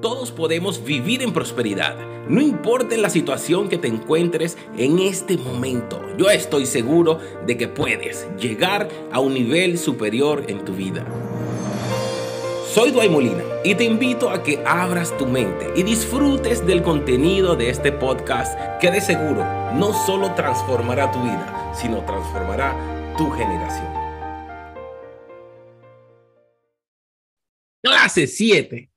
Todos podemos vivir en prosperidad, no importa la situación que te encuentres en este momento. Yo estoy seguro de que puedes llegar a un nivel superior en tu vida. Soy Duay Molina y te invito a que abras tu mente y disfrutes del contenido de este podcast que de seguro no solo transformará tu vida, sino transformará tu generación. Clase 7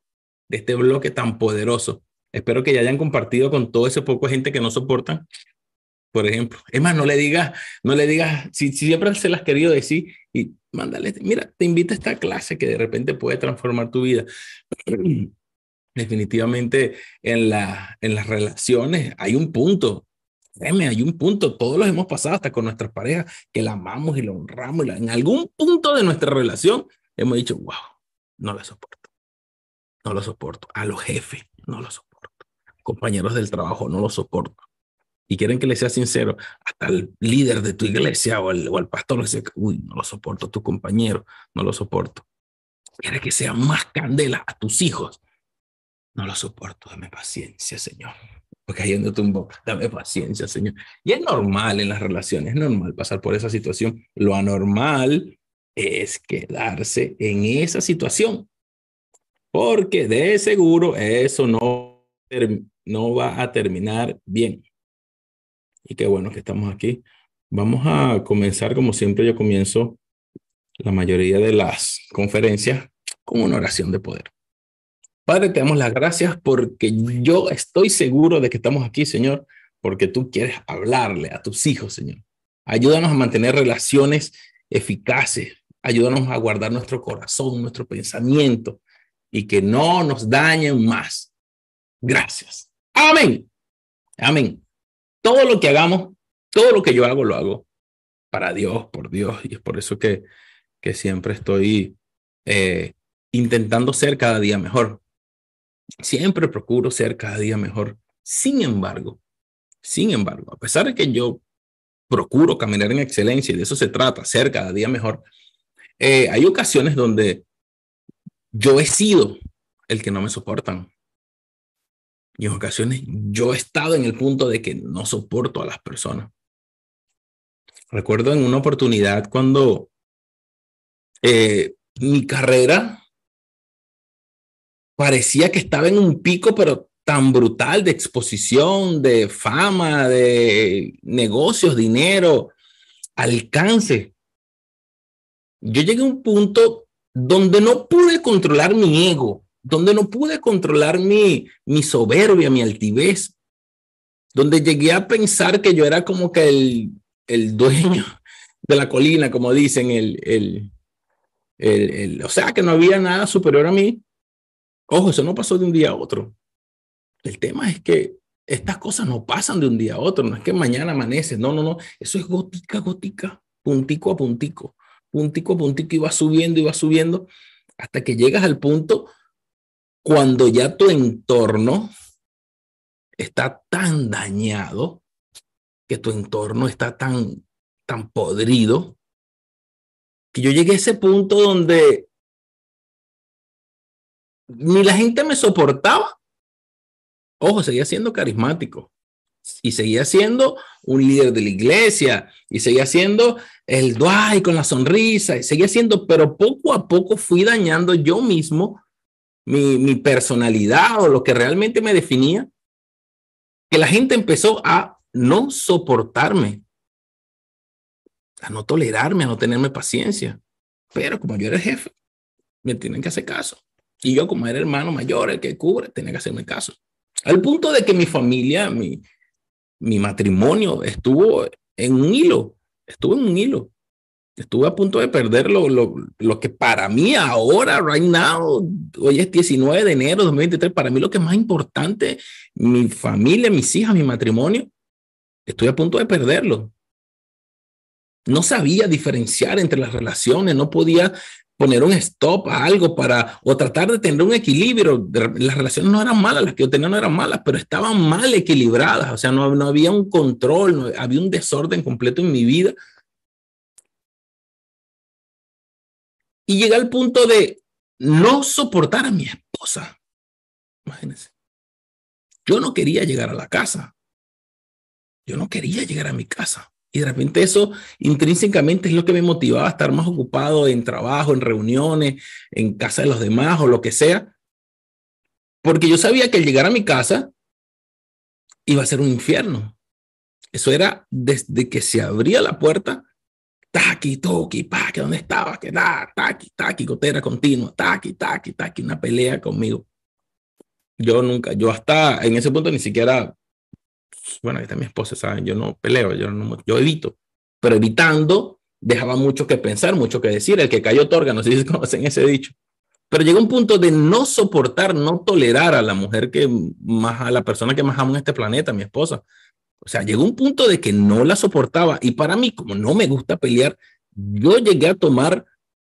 de este bloque tan poderoso. Espero que ya hayan compartido con todo ese poco gente que no soportan. Por ejemplo, es más, no le digas, no le digas, si, siempre se las querido decir y mándale, mira, te invito a esta clase que de repente puede transformar tu vida. Definitivamente en, la, en las relaciones hay un punto, créeme, hay un punto, todos los hemos pasado hasta con nuestras parejas, que la amamos y la honramos. en algún punto de nuestra relación hemos dicho, wow, no la soporto no lo soporto. A los jefes, no lo soporto. Compañeros del trabajo, no lo soporto. Y quieren que le sea sincero, hasta el líder de tu iglesia o el, o el pastor dice, uy, no lo soporto, tu compañero, no lo soporto. Quiere que sea más candela a tus hijos. No lo soporto, dame paciencia, Señor. Porque ahí tu tumbo, dame paciencia, Señor. Y es normal en las relaciones, es normal pasar por esa situación. Lo anormal es quedarse en esa situación porque de seguro eso no, no va a terminar bien. Y qué bueno que estamos aquí. Vamos a comenzar, como siempre yo comienzo la mayoría de las conferencias con una oración de poder. Padre, te damos las gracias porque yo estoy seguro de que estamos aquí, Señor, porque tú quieres hablarle a tus hijos, Señor. Ayúdanos a mantener relaciones eficaces. Ayúdanos a guardar nuestro corazón, nuestro pensamiento, y que no nos dañen más. Gracias. Amén. Amén. Todo lo que hagamos, todo lo que yo hago, lo hago para Dios, por Dios. Y es por eso que, que siempre estoy eh, intentando ser cada día mejor. Siempre procuro ser cada día mejor. Sin embargo, sin embargo, a pesar de que yo procuro caminar en excelencia y de eso se trata, ser cada día mejor, eh, hay ocasiones donde yo he sido el que no me soportan. Y en ocasiones yo he estado en el punto de que no soporto a las personas. Recuerdo en una oportunidad cuando eh, mi carrera parecía que estaba en un pico, pero tan brutal de exposición, de fama, de negocios, dinero, alcance. Yo llegué a un punto donde no pude controlar mi ego, donde no pude controlar mi, mi soberbia, mi altivez, donde llegué a pensar que yo era como que el, el dueño de la colina, como dicen, el, el, el, o sea, que no había nada superior a mí. Ojo, eso no pasó de un día a otro. El tema es que estas cosas no pasan de un día a otro, no es que mañana amanece, no, no, no, eso es gótica, gótica, puntico a puntico puntico a puntico y va subiendo y va subiendo hasta que llegas al punto cuando ya tu entorno está tan dañado, que tu entorno está tan, tan podrido, que yo llegué a ese punto donde ni la gente me soportaba. Ojo, seguía siendo carismático y seguía siendo un líder de la iglesia y seguía siendo el Dwight con la sonrisa, y seguía siendo, pero poco a poco fui dañando yo mismo mi, mi personalidad o lo que realmente me definía, que la gente empezó a no soportarme, a no tolerarme, a no tenerme paciencia. Pero como yo era el jefe, me tienen que hacer caso. Y yo como era hermano mayor, el que cubre, tenía que hacerme caso. Al punto de que mi familia, mi, mi matrimonio estuvo en un hilo, estuvo en un hilo. Estuve a punto de perder lo, lo, que para mí ahora, right now, hoy es 19 de enero de 2023, para mí lo que es más importante, mi familia, mis hijas, mi matrimonio, estoy a punto de perderlo. No sabía diferenciar entre las relaciones, no podía poner un stop a algo para, o tratar de tener un equilibrio. Las relaciones no eran malas, las que yo tenía no eran malas, pero estaban mal equilibradas, o sea, no, no había un control, había un desorden completo en mi vida. Y llegué al punto de no soportar a mi esposa. Imagínense. Yo no quería llegar a la casa. Yo no quería llegar a mi casa. Y de repente eso intrínsecamente es lo que me motivaba a estar más ocupado en trabajo, en reuniones, en casa de los demás o lo que sea. Porque yo sabía que al llegar a mi casa iba a ser un infierno. Eso era desde que se abría la puerta, taqui, toqui, pa, que dónde estaba, que da, taqui, taqui, gotera continua, taqui, taqui, taqui, una pelea conmigo. Yo nunca, yo hasta en ese punto ni siquiera bueno, ahí está mi esposa, ¿saben? Yo no peleo, yo, no, yo evito, pero evitando dejaba mucho que pensar, mucho que decir. El que cayó otorga, no sé si conocen ese dicho. Pero llegó un punto de no soportar, no tolerar a la mujer que más, a la persona que más amo en este planeta, mi esposa. O sea, llegó un punto de que no la soportaba. Y para mí, como no me gusta pelear, yo llegué a tomar,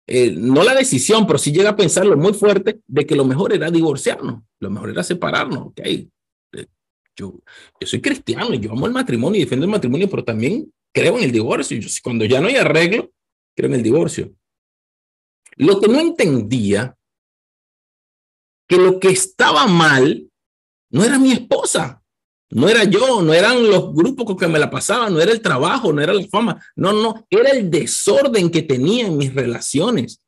eh, no la decisión, pero sí llegué a pensarlo muy fuerte, de que lo mejor era divorciarnos, lo mejor era separarnos. Ok, yo, yo soy cristiano y yo amo el matrimonio y defiendo el matrimonio, pero también creo en el divorcio. Yo, cuando ya no hay arreglo, creo en el divorcio. Lo que no entendía, que lo que estaba mal no era mi esposa, no era yo, no eran los grupos con que me la pasaban, no era el trabajo, no era la fama, no, no, era el desorden que tenía en mis relaciones.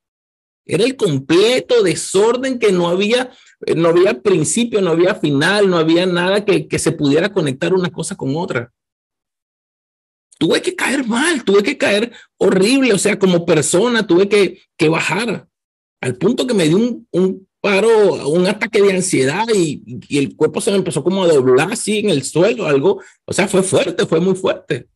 Era el completo desorden que no había, no había principio, no había final, no había nada que, que se pudiera conectar una cosa con otra. Tuve que caer mal, tuve que caer horrible, o sea, como persona tuve que, que bajar al punto que me dio un, un paro, un ataque de ansiedad y, y, el cuerpo se me empezó como a doblar así en el suelo, algo, o sea, fue fuerte, fue muy fuerte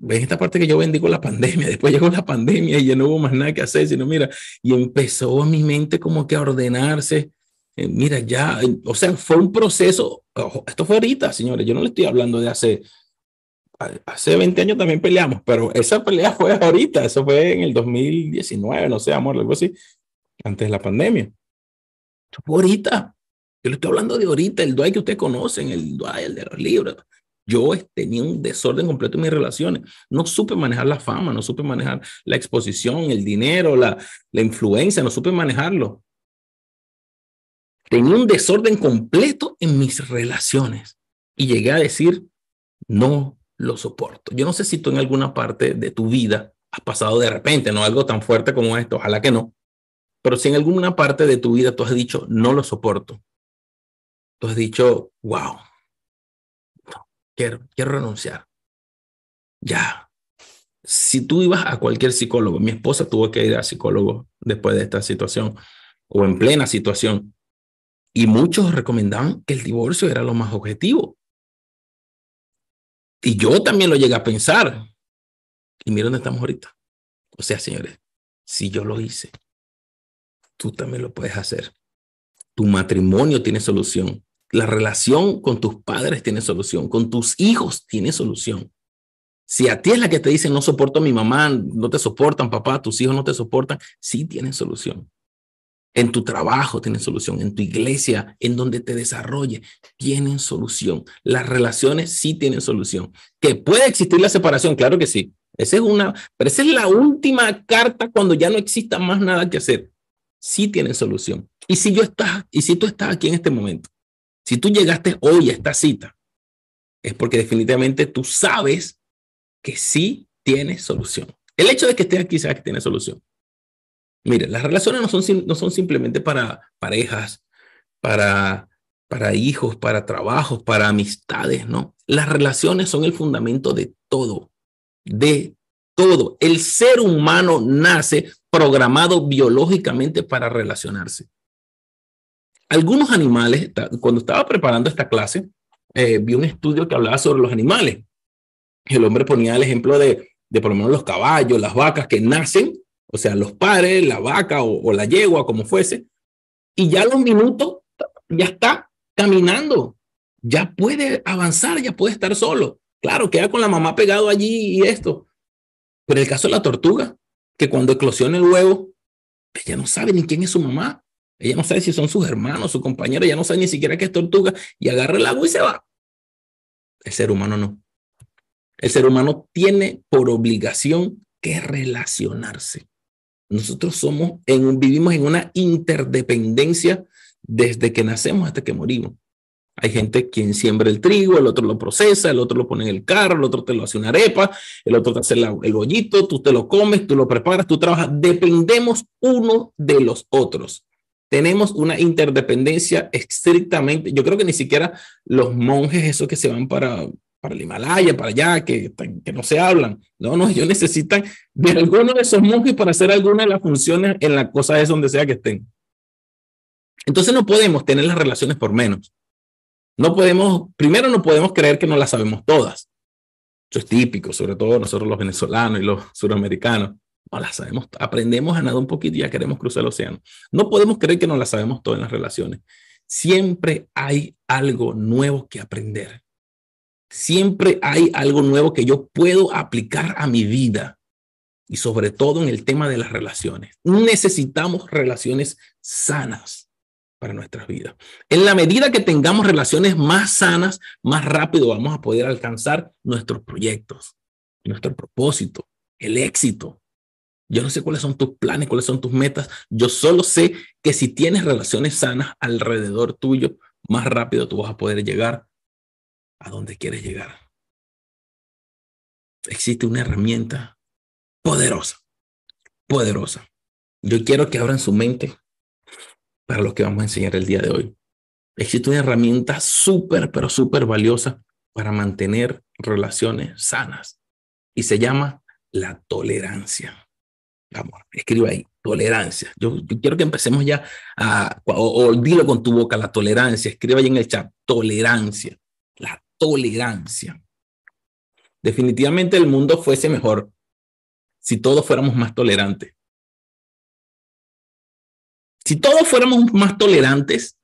ven esta parte que yo bendigo la pandemia, después llegó la pandemia y ya no hubo más nada que hacer, sino mira, y empezó mi mente como que a ordenarse, eh, mira, ya, o sea, fue un proceso, esto fue ahorita, señores, yo no le estoy hablando de hace, hace 20 años también peleamos, pero esa pelea fue ahorita, eso fue en el 2019, no sé, amor, algo así, antes de la pandemia. Esto fue ahorita, yo le estoy hablando de ahorita, el Dwight que ustedes conocen, el Dwight, el de los libros, yo tenía un desorden completo en mis relaciones. No supe manejar la fama, no supe manejar la exposición, el dinero, la, la influencia, no supe manejarlo. Tenía un desorden completo en mis relaciones y llegué a decir, no lo soporto. Yo no sé si tú en alguna parte de tu vida has pasado de repente, no algo tan fuerte como esto, ojalá que no, pero si en alguna parte de tu vida tú has dicho, no lo soporto, tú has dicho, wow, quiero, renunciar. Ya. Si tú ibas a cualquier psicólogo, mi esposa tuvo que ir a psicólogo después de esta situación o en plena situación. Y muchos recomendaban que el divorcio era lo más objetivo. Y yo también lo llegué a pensar. Y mira dónde estamos ahorita. O sea, señores, si yo lo hice, tú también lo puedes hacer. Tu matrimonio tiene solución. La relación con tus padres tiene solución, con tus hijos tiene solución. Si a ti es la que te dice no soporto a mi mamá, no te soportan, papá, tus hijos no te soportan, sí tienen solución. En tu trabajo tienen solución, en tu iglesia, en donde te desarrolle, tienen solución. Las relaciones sí tienen solución. Que puede existir la separación, claro que sí. Esa es una, pero esa es la última carta cuando ya no exista más nada que hacer. Sí tienen solución. Y si yo estás, y si tú estás aquí en este momento si tú llegaste hoy a esta cita, es porque definitivamente tú sabes que sí tiene solución. El hecho de que estés aquí sabes que tiene solución. Mire, las relaciones no son, no son simplemente para parejas, para, para hijos, para trabajos, para amistades, ¿no? Las relaciones son el fundamento de todo, de todo. El ser humano nace programado biológicamente para relacionarse. Algunos animales, cuando estaba preparando esta clase, eh, vi un estudio que hablaba sobre los animales. El hombre ponía el ejemplo de, de por lo menos los caballos, las vacas que nacen, o sea, los padres, la vaca o, la yegua, como fuese, y ya a los minutos ya está caminando, ya puede avanzar, ya puede estar solo. Claro, queda con la mamá pegado allí y esto. Pero el caso de la tortuga, que cuando eclosiona el huevo, ella no sabe ni quién es su mamá. Ella no sabe si son sus hermanos, su compañero, ella no sabe ni siquiera que es tortuga y agarra el agua y se va. El ser humano no. El ser humano tiene por obligación que relacionarse. Nosotros somos en, vivimos en una interdependencia desde que nacemos hasta que morimos. Hay gente quien siembra el trigo, el otro lo procesa, el otro lo pone en el carro, el otro te lo hace una arepa, el otro te hace el bollito, tú te lo comes, tú lo preparas, tú trabajas. Dependemos uno de los otros. Tenemos una interdependencia estrictamente. Yo creo que ni siquiera los monjes, esos que se van para, para el Himalaya, para allá, que, no se hablan. No, no, ellos necesitan de alguno de esos monjes para hacer alguna de las funciones en la cosa es donde sea que estén. Entonces no podemos tener las relaciones por menos. No podemos, primero no podemos creer que no las sabemos todas. Eso es típico, sobre todo nosotros los venezolanos y los suramericanos. No las sabemos, aprendemos a nadar un poquito y ya queremos cruzar el océano. No podemos creer que no las sabemos todas en las relaciones. Siempre hay algo nuevo que aprender. Siempre hay algo nuevo que yo puedo aplicar a mi vida y sobre todo en el tema de las relaciones. Necesitamos relaciones sanas para nuestras vidas. En la medida que tengamos relaciones más sanas, más rápido vamos a poder alcanzar nuestros proyectos, nuestro propósito, el éxito. Yo no sé cuáles son tus planes, cuáles son tus metas. Yo solo sé que si tienes relaciones sanas alrededor tuyo, más rápido tú vas a poder llegar a donde quieres llegar. Existe una herramienta poderosa, poderosa. Yo quiero que abran su mente para lo que vamos a enseñar el día de hoy. Existe una herramienta súper, pero súper valiosa para mantener relaciones sanas y se llama la tolerancia. Vamos, escriba ahí, tolerancia. Yo, quiero que empecemos ya a, o, o, dilo con tu boca, la tolerancia. Escriba ahí en el chat, tolerancia, la tolerancia. Definitivamente el mundo fuese mejor si todos fuéramos más tolerantes. Si todos fuéramos más tolerantes,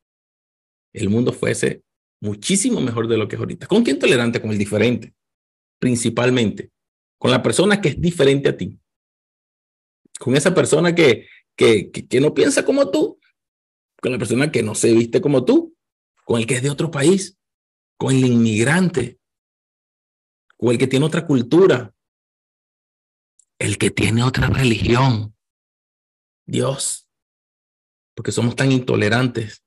el mundo fuese muchísimo mejor de lo que es ahorita. ¿Con quién tolerante? Con el diferente, principalmente. Con la persona que es diferente a ti. Con esa persona que, que, que, no piensa como tú. Con la persona que no se viste como tú. Con el que es de otro país. Con el inmigrante. Con el que tiene otra cultura. El que tiene otra religión. Dios porque somos tan intolerantes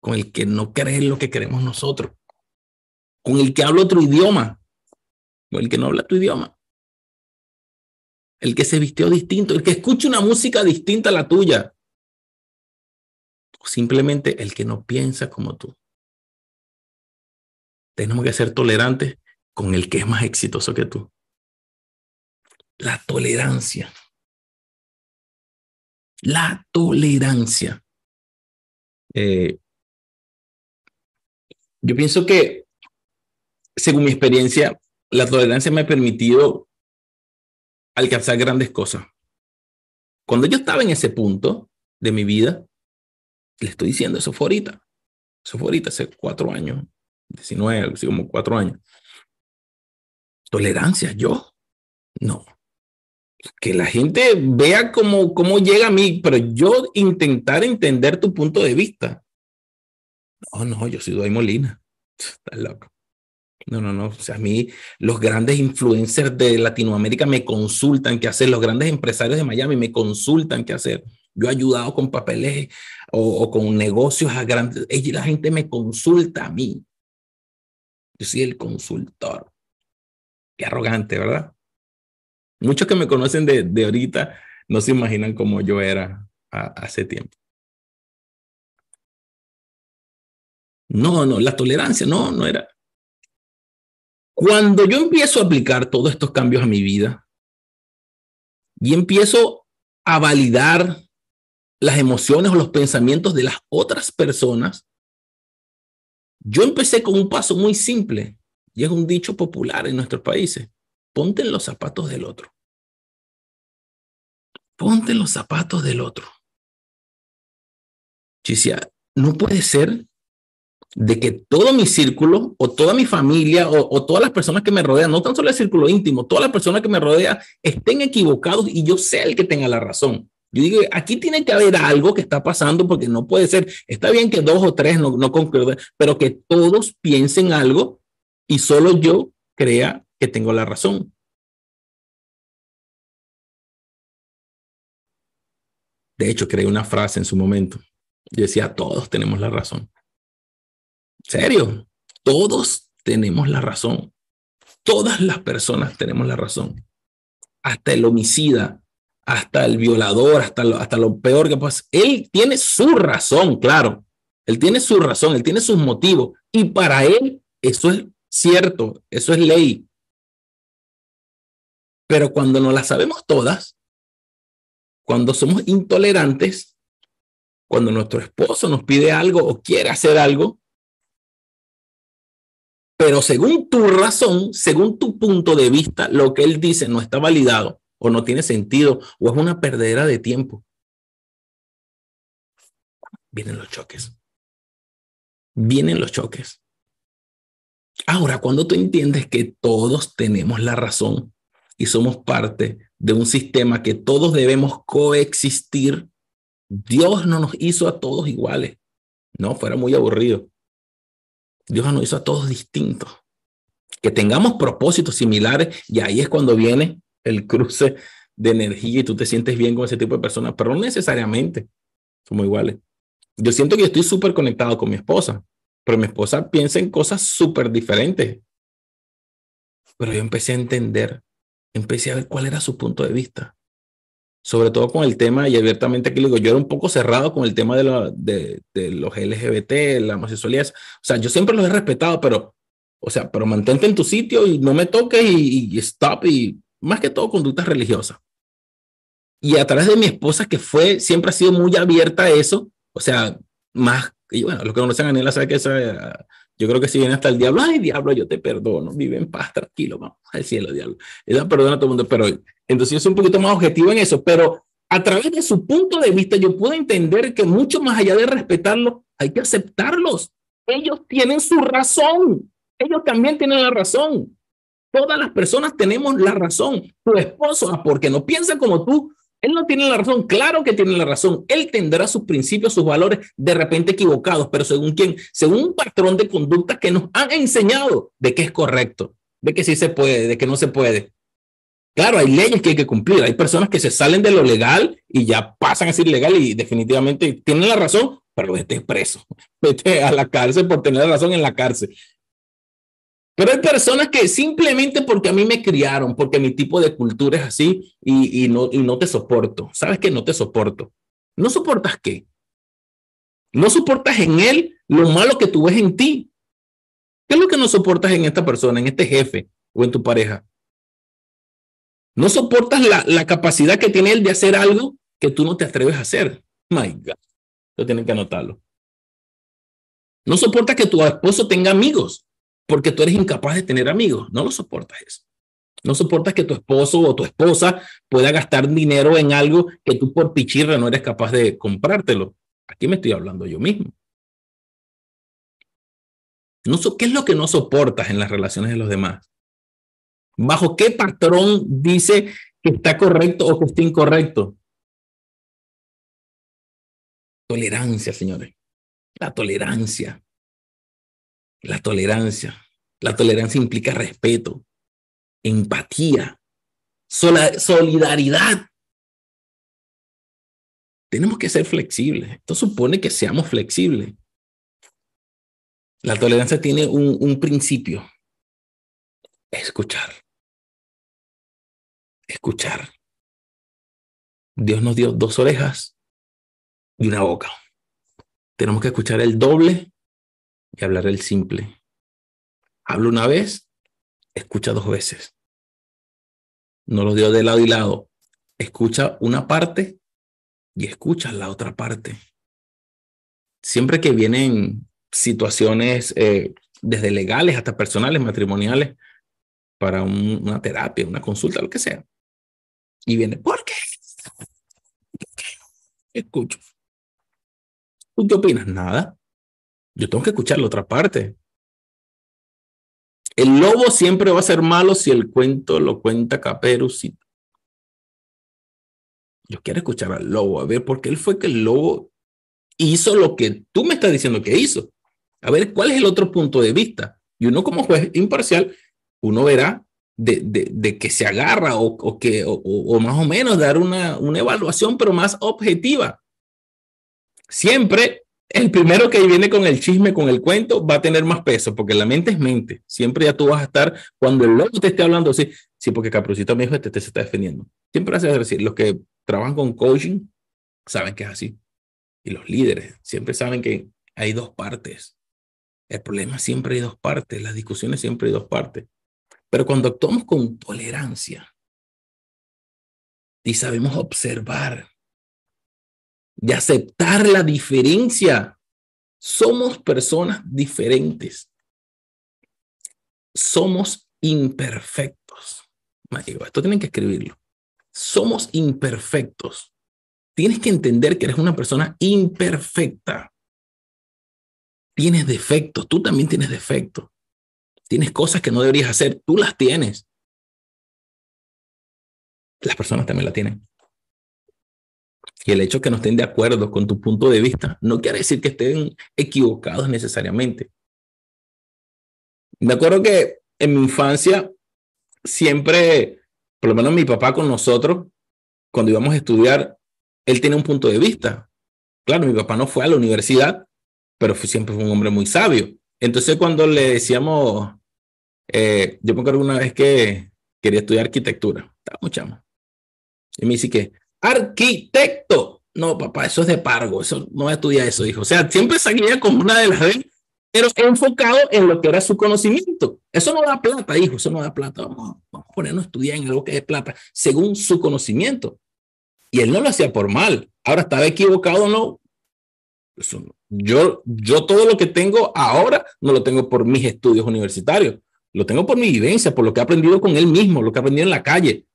con el que no cree lo que queremos nosotros, con el que habla otro idioma, con el que no habla tu idioma, el que se vistió distinto, el que escucha una música distinta a la tuya, o simplemente el que no piensa como tú. Tenemos que ser tolerantes con el que es más exitoso que tú. La tolerancia. La tolerancia. Eh, yo pienso que, según mi experiencia, la tolerancia me ha permitido alcanzar grandes cosas. Cuando yo estaba en ese punto de mi vida, le estoy diciendo, eso fue ahorita, eso fue ahorita, hace cuatro años, 19, así como cuatro años. Tolerancia, yo, no que la gente vea cómo, cómo llega a mí, pero yo intentar entender tu punto de vista. No, no, yo soy Duay Molina. Estás loco. No, no, no. O sea, a mí los grandes influencers de Latinoamérica me consultan qué hacer, los grandes empresarios de Miami me consultan qué hacer. Yo he ayudado con papeles o, con negocios a grandes. La gente me consulta a mí. Yo soy el consultor. Qué arrogante, ¿verdad? Muchos que me conocen de, de ahorita no se imaginan cómo yo era hace tiempo. No, no, la tolerancia, no, no era. Cuando yo empiezo a aplicar todos estos cambios a mi vida y empiezo a validar las emociones o los pensamientos de las otras personas, yo empecé con un paso muy simple y es un dicho popular en nuestros países ponte en los zapatos del otro. Ponte en los zapatos del otro. Chicia, no puede ser de que todo mi círculo o toda mi familia o, todas las personas que me rodean, no tan solo el círculo íntimo, todas las personas que me rodean estén equivocados y yo sea el que tenga la razón. Yo digo, aquí tiene que haber algo que está pasando porque no puede ser, está bien que dos o tres no, no concuerden, pero que todos piensen algo y solo yo crea que tengo la razón. De hecho, creé una frase en su momento Yo decía, todos tenemos la razón. ¿Serio? Todos tenemos la razón. Todas las personas tenemos la razón. Hasta el homicida, hasta el violador, hasta lo, hasta lo peor que pasa. Él tiene su razón, claro. Él tiene su razón, él tiene sus motivos. Y para él eso es cierto, eso es ley. Pero cuando no la sabemos todas, cuando somos intolerantes, cuando nuestro esposo nos pide algo o quiere hacer algo, pero según tu razón, según tu punto de vista, lo que él dice no está validado o no tiene sentido o es una perdera de tiempo. Vienen los choques. Vienen los choques. Ahora, cuando tú entiendes que todos tenemos la razón y somos parte de un sistema que todos debemos coexistir, Dios no nos hizo a todos iguales. No, fuera muy aburrido. Dios nos hizo a todos distintos. Que tengamos propósitos similares y ahí es cuando viene el cruce de energía y tú te sientes bien con ese tipo de personas, pero no necesariamente somos iguales. Yo siento que estoy súper conectado con mi esposa, pero mi esposa piensa en cosas súper diferentes. Pero yo empecé a entender, empecé a ver cuál era su punto de vista sobre todo con el tema, y abiertamente aquí le digo, yo era un poco cerrado con el tema de, los LGBT, la homosexualidad. O sea, yo siempre los he respetado, pero, o sea, pero mantente en tu sitio y no me toques y, y stop, y más que todo conductas religiosas. Y a través de mi esposa, que fue, siempre ha sido muy abierta a eso, o sea, más, y bueno, los que conocen a Anela saben que esa, yo creo que si viene hasta el diablo, ay, diablo, yo te perdono, vive en paz, tranquilo, vamos al cielo, diablo. Ella perdona a todo el mundo, pero entonces yo soy un poquito más objetivo en eso, pero a través de su punto de vista yo puedo entender que mucho más allá de respetarlo, hay que aceptarlos. Ellos tienen su razón. Ellos también tienen la razón. Todas las personas tenemos la razón. Tu esposo, ah, porque no piensa como tú, él no tiene la razón. Claro que tiene la razón. Él tendrá sus principios, sus valores de repente equivocados, pero según quién? Según un patrón de conducta que nos han enseñado de que es correcto, de que sí se puede, de que no se puede. Claro, hay leyes que hay que cumplir. Hay personas que se salen de lo legal y ya pasan a ser ilegal y definitivamente tienen la razón, pero vete preso, vete a la cárcel por tener la razón en la cárcel. Pero hay personas que simplemente porque a mí me criaron, porque mi tipo de cultura es así y, no, y no te soporto. ¿Sabes qué? No te soporto. ¿No soportas qué? No soportas en él lo malo que tú ves en ti. ¿Qué es lo que no soportas en esta persona, en este jefe o en tu pareja? No soportas la, la capacidad que tiene él de hacer algo que tú no te atreves a hacer. My God. Lo tienen que anotarlo. No soportas que tu esposo tenga amigos porque tú eres incapaz de tener amigos. No lo soportas eso. No soportas que tu esposo o tu esposa pueda gastar dinero en algo que tú por pichirra no eres capaz de comprártelo. Aquí me estoy hablando yo mismo. No, ¿Qué es lo que no soportas en las relaciones de los demás? ¿Bajo qué patrón dice que está correcto o que está incorrecto? Tolerancia, señores. La tolerancia. La tolerancia. La tolerancia implica respeto, empatía, solidaridad. Tenemos que ser flexibles. Esto supone que seamos flexibles. La tolerancia tiene un, un principio. Escuchar escuchar. Dios nos dio dos orejas y una boca. Tenemos que escuchar el doble y hablar el simple. Habla una vez, escucha dos veces. No lo dio de lado y lado. Escucha una parte y escucha la otra parte. Siempre que vienen situaciones eh, desde legales hasta personales, matrimoniales, para una terapia, una consulta, lo que sea, y viene, ¿por qué? Escucho. ¿Tú qué opinas? Nada. Yo tengo que escuchar la otra parte. El lobo siempre va a ser malo si el cuento lo cuenta Caperucita. Yo quiero escuchar al lobo, a ver, porque él fue que el lobo hizo lo que tú me estás diciendo que hizo. A ver, ¿cuál es el otro punto de vista? Y uno como juez imparcial, uno verá de, de, de, que se agarra o, que, o, o, más o menos dar una, una evaluación, pero más objetiva. Siempre el primero que viene con el chisme, con el cuento, va a tener más peso, porque la mente es mente. Siempre ya tú vas a estar, cuando el loco te esté hablando así, sí, porque Caprocito me dijo, este te se está defendiendo. Siempre hace decir, los que trabajan con coaching saben que es así. Y los líderes siempre saben que hay dos partes. El problema siempre hay dos partes, las discusiones siempre hay dos partes. Pero cuando actuamos con tolerancia y sabemos observar y aceptar la diferencia, somos personas diferentes. Somos imperfectos. Esto tienen que escribirlo. Somos imperfectos. Tienes que entender que eres una persona imperfecta. Tienes defectos, tú también tienes defectos. Tienes cosas que no deberías hacer, tú las tienes. Las personas también las tienen. Y el hecho que no estén de acuerdo con tu punto de vista no quiere decir que estén equivocados necesariamente. Me acuerdo que en mi infancia siempre, por lo menos mi papá con nosotros, cuando íbamos a estudiar, él tiene un punto de vista. Claro, mi papá no fue a la universidad, pero siempre fue un hombre muy sabio. Entonces cuando le decíamos, eh, yo me acuerdo una vez que quería estudiar arquitectura, estaba muy chamo. Y me dice que, arquitecto. No, papá, eso es de pargo, eso no estudia eso, hijo. O sea, siempre salía como una de las veces, pero enfocado en lo que era su conocimiento. Eso no da plata, hijo, eso no da plata. Vamos, vamos a ponernos a estudiar en algo que es plata, según su conocimiento. Y él no lo hacía por mal. Ahora, ¿estaba equivocado no? Eso Yo, yo todo lo que tengo ahora no lo tengo por mis estudios universitarios. Lo tengo por mi vivencia, por lo que he aprendido con él mismo, lo que he aprendido en la calle.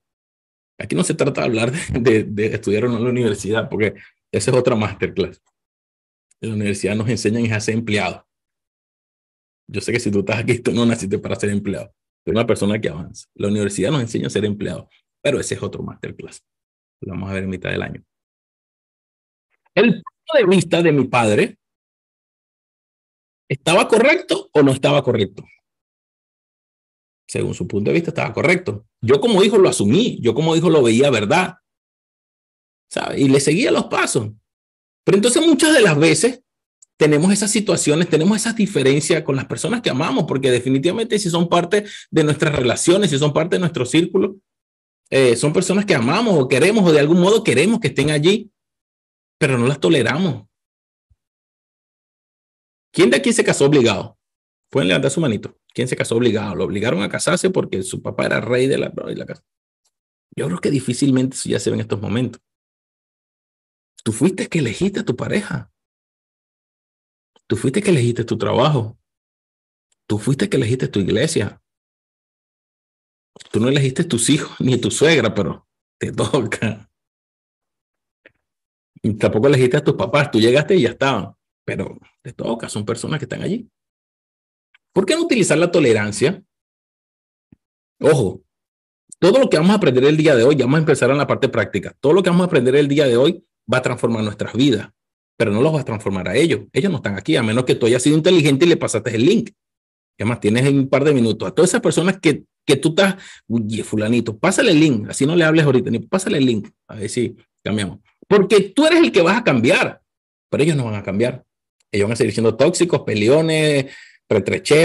Aquí no se trata de hablar de, de, estudiar en la universidad, porque esa es otra masterclass. La universidad nos enseñan a ser empleados. Yo sé que si tú estás aquí, tú no naciste para ser empleado. Eres una persona que avanza. La universidad nos enseña a ser empleado, pero ese es otro masterclass. Lo vamos a ver en mitad del año. El punto de vista de mi padre estaba correcto o no estaba correcto. Según su punto de vista estaba correcto. Yo como hijo lo asumí, yo como hijo lo veía verdad. Y le seguía los pasos. Pero entonces muchas de las veces tenemos esas situaciones, tenemos esas diferencias con las personas que amamos, porque definitivamente si son parte de nuestras relaciones, si son parte de nuestro círculo, eh, son personas que amamos o queremos o de algún modo queremos que estén allí, pero no las toleramos. ¿Quién de aquí se casó obligado? Pueden levantar su manito. ¿Quién se casó obligado? Lo obligaron a casarse porque su papá era rey de la, de la casa. Yo creo que difícilmente eso ya se ve en estos momentos. Tú fuiste que elegiste a tu pareja. Tú fuiste que elegiste tu trabajo. Tú fuiste que elegiste tu iglesia. Tú no elegiste tus hijos ni tu suegra, pero te toca. Y tampoco elegiste a tus papás, tú llegaste y ya estaban, pero te toca, son personas que están allí. ¿Por qué no utilizar la tolerancia? Ojo, todo lo que vamos a aprender el día de hoy, ya vamos a empezar en la parte práctica, todo lo que vamos a aprender el día de hoy va a transformar nuestras vidas, pero no los va a transformar a ellos. Ellos no están aquí, a menos que tú hayas sido inteligente y le pasaste el link. Además, tienes un par de minutos a todas esas personas que que tú estás, oye, fulanito, pásale el link, así no le hables ahorita, ni pásale el link, a ver si cambiamos. Porque tú eres el que vas a cambiar, pero ellos no van a cambiar. Ellos van a seguir siendo tóxicos, peleones,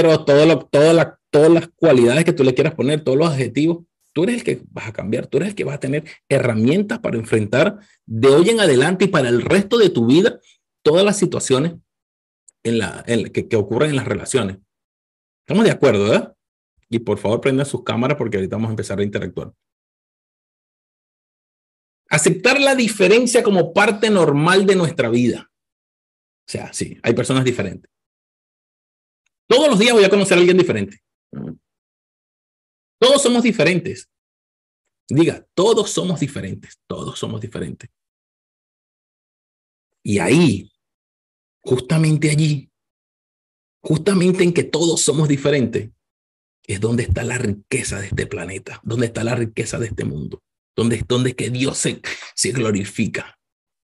lo, todas las cualidades que tú le quieras poner, todos los adjetivos. Tú eres el que vas a cambiar, tú eres el que vas a tener herramientas para enfrentar de hoy en adelante y para el resto de tu vida todas las situaciones en la, que, que ocurren en las relaciones. Estamos de acuerdo, ¿verdad? Y por favor prendan sus cámaras porque ahorita vamos a empezar a interactuar. Aceptar la diferencia como parte normal de nuestra vida. O sea, sí, hay personas diferentes. Todos los días voy a conocer a alguien diferente. Todos somos diferentes. Diga, todos somos diferentes, todos somos diferentes. Y ahí, justamente allí, justamente en que todos somos diferentes, es donde está la riqueza de este planeta, donde está la riqueza de este mundo, donde, donde es que Dios se, se glorifica.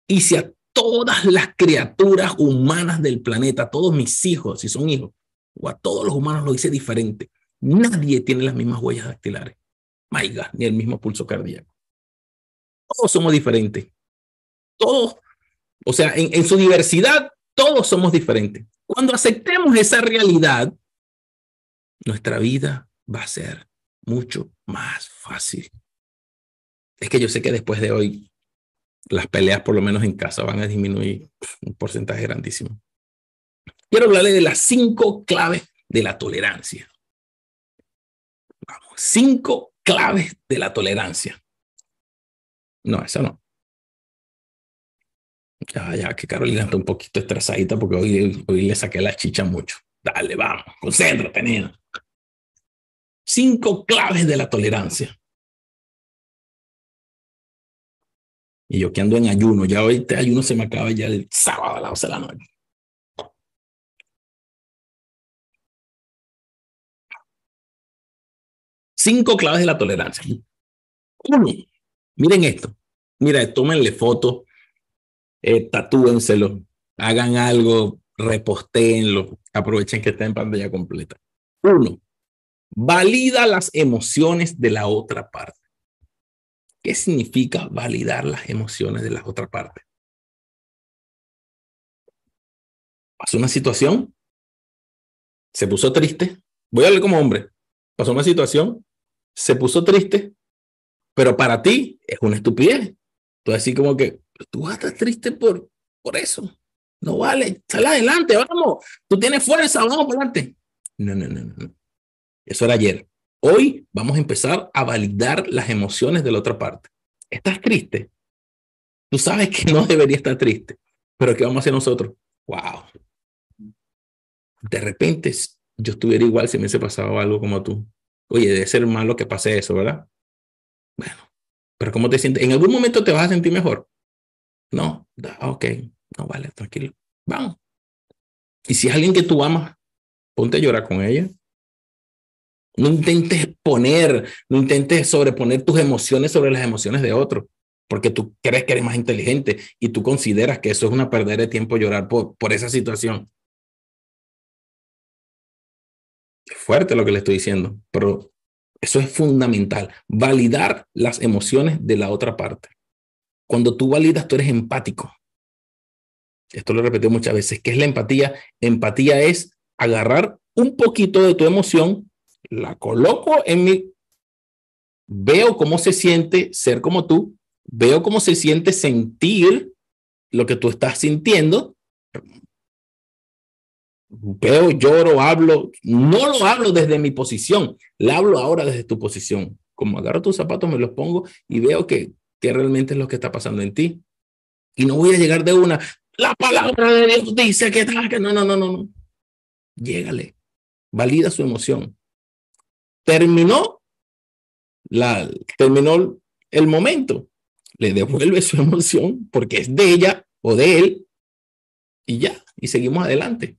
Y si a todas las criaturas humanas del planeta, todos mis hijos, si son hijos, o a todos los humanos lo hice diferente, nadie tiene las mismas huellas dactilares, Maiga, ni el mismo pulso cardíaco. Todos somos diferentes. Todos O sea, en, en su diversidad, todos somos diferentes. Cuando aceptemos esa realidad, nuestra vida va a ser mucho más fácil. Es que yo sé que después de hoy, las peleas, por lo menos en casa, van a disminuir un porcentaje grandísimo. Quiero hablarle de las cinco claves de la tolerancia. Vamos, cinco claves de la tolerancia. No, eso no. Ya, ya, que Carolina está un poquito estresadita porque hoy, hoy le saqué la chicha mucho. Dale, vamos, concéntrate, nena. Cinco claves de la tolerancia. Y yo que ando en ayuno, ya hoy este ayuno se me acaba ya el sábado a las 12 de la noche. Cinco claves de la tolerancia. Uno, miren esto. Mira, tómenle foto, eh, tatúenselo, hagan algo, repostéenlo, aprovechen que está en pantalla completa. Uno, valida las emociones de la otra parte. ¿Qué significa validar las emociones de la otra parte? Pasó una situación, se puso triste, voy a hablar como hombre, pasó una situación, se puso triste, pero para ti es una estupidez. Tú así como que, tú vas a estar triste por, por eso. No vale, sal adelante, vamos. Tú tienes fuerza, vamos para adelante. No, no, no, no. Eso era ayer. Hoy vamos a empezar a validar las emociones de la otra parte. ¿Estás triste? Tú sabes que no debería estar triste, pero ¿qué vamos a hacer nosotros? ¡Wow! De repente yo estuviera igual si me hubiese pasado algo como tú. Oye, debe ser malo que pase eso, ¿verdad? Bueno, pero ¿cómo te sientes? ¿En algún momento te vas a sentir mejor? No, ok, no vale, tranquilo. Vamos. Y si es alguien que tú amas, ponte a llorar con ella. No intentes poner, no intentes sobreponer tus emociones sobre las emociones de otro, porque tú crees que eres más inteligente y tú consideras que eso es una perder de tiempo llorar por, por esa situación. Fuerte lo que le estoy diciendo, pero eso es fundamental. Validar las emociones de la otra parte. Cuando tú validas, tú eres empático. Esto lo he repetido muchas veces. ¿Qué es la empatía? Empatía es agarrar un poquito de tu emoción la coloco en mi, veo cómo se siente ser como tú, veo cómo se siente sentir lo que tú estás sintiendo, veo, lloro, hablo, no lo hablo desde mi posición, lo hablo ahora desde tu posición. Como agarro tus zapatos, me los pongo y veo que, que realmente es lo que está pasando en ti. Y no voy a llegar de una, la palabra de Dios dice que, que no, no, no, no, no. Llégale, valida su emoción terminó, la, terminó el momento, le devuelve su emoción porque es de ella o de él y ya, y seguimos adelante.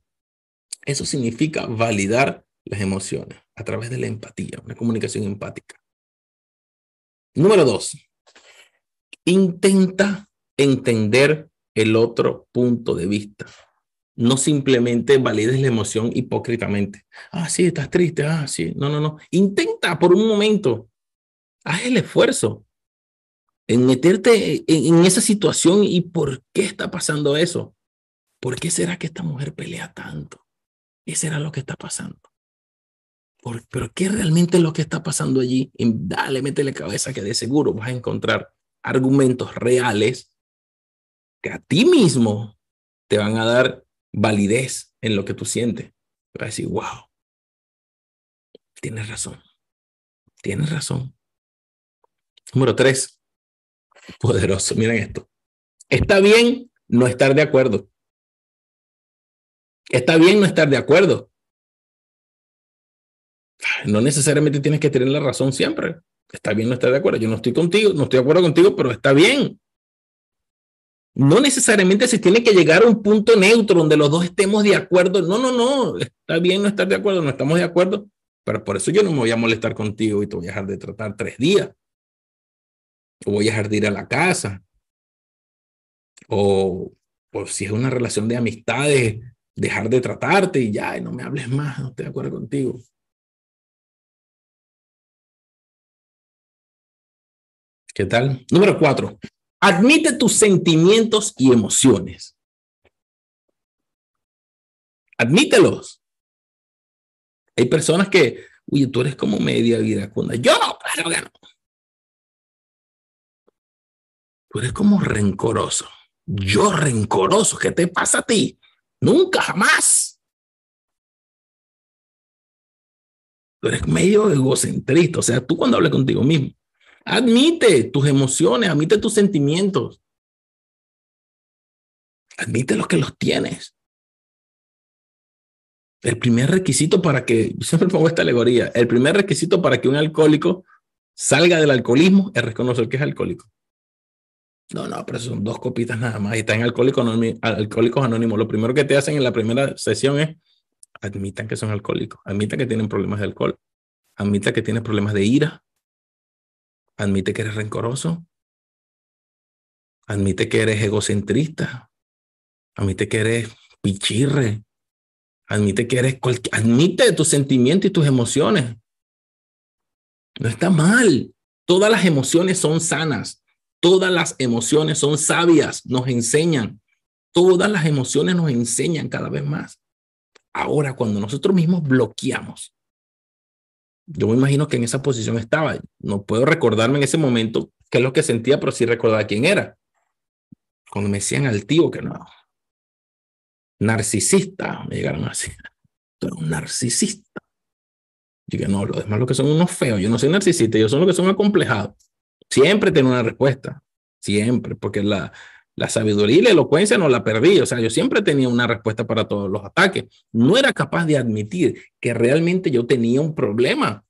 Eso significa validar las emociones a través de la empatía, una comunicación empática. Número dos, intenta entender el otro punto de vista. No simplemente valides la emoción hipócritamente. Ah, sí, estás triste. Ah, sí. No, no, no. Intenta por un momento. Haz el esfuerzo en meterte en, esa situación y por qué está pasando eso. ¿Por qué será que esta mujer pelea tanto? ¿Qué será lo que está pasando? ¿Por, ¿Pero qué realmente es lo que está pasando allí? Y dale, métele cabeza que de seguro vas a encontrar argumentos reales que a ti mismo te van a dar validez en lo que tú sientes. Va a decir, wow, tienes razón, tienes razón. Número tres, poderoso, miren esto. Está bien no estar de acuerdo. Está bien no estar de acuerdo. No necesariamente tienes que tener la razón siempre. Está bien no estar de acuerdo. Yo no estoy contigo, no estoy de acuerdo contigo, pero está bien no necesariamente se tiene que llegar a un punto neutro donde los dos estemos de acuerdo. No, no, no, está bien no estar de acuerdo, no estamos de acuerdo, pero por eso yo no me voy a molestar contigo y te voy a dejar de tratar tres días. O voy a dejar de ir a la casa. O, o si es una relación de amistades, dejar de tratarte y ya, y no me hables más, no estoy de acuerdo contigo. ¿Qué tal? Número cuatro, Admite tus sentimientos y emociones. Admítelos. Hay personas que, oye, tú eres como media iracunda. Yo no, claro que no. Tú eres como rencoroso. Yo rencoroso. ¿Qué te pasa a ti? Nunca, jamás. Tú eres medio egocentrista. O sea, tú cuando hablas contigo mismo, admite tus emociones, admite tus sentimientos. Admite los que los tienes. El primer requisito para que, yo siempre pongo esta alegoría, el primer requisito para que un alcohólico salga del alcoholismo es reconocer que es alcohólico. No, no, pero son dos copitas nada más y están alcohólicos anónimos, alcohólicos anónimos. Lo primero que te hacen en la primera sesión es admitan que son alcohólicos, admitan que tienen problemas de alcohol, admita que tienes problemas de ira, admite que eres rencoroso, admite que eres egocentrista, admite que eres pichirre, admite que eres admite tus sentimientos y tus emociones. No está mal. Todas las emociones son sanas. Todas las emociones son sabias, nos enseñan. Todas las emociones nos enseñan cada vez más. Ahora, cuando nosotros mismos bloqueamos, yo me imagino que en esa posición estaba. No puedo recordarme en ese momento qué es lo que sentía, pero sí recordaba quién era. Cuando me decían altivo, que no. Narcisista, me llegaron así. Tú eres un narcisista. Yo que no, lo demás lo que son unos feos. Yo no soy narcisista, yo soy lo que son acomplejados. Siempre tengo una respuesta, siempre, porque la, la sabiduría y la elocuencia no la perdí. O sea, yo siempre tenía una respuesta para todos los ataques. No era capaz de admitir que realmente yo tenía un problema.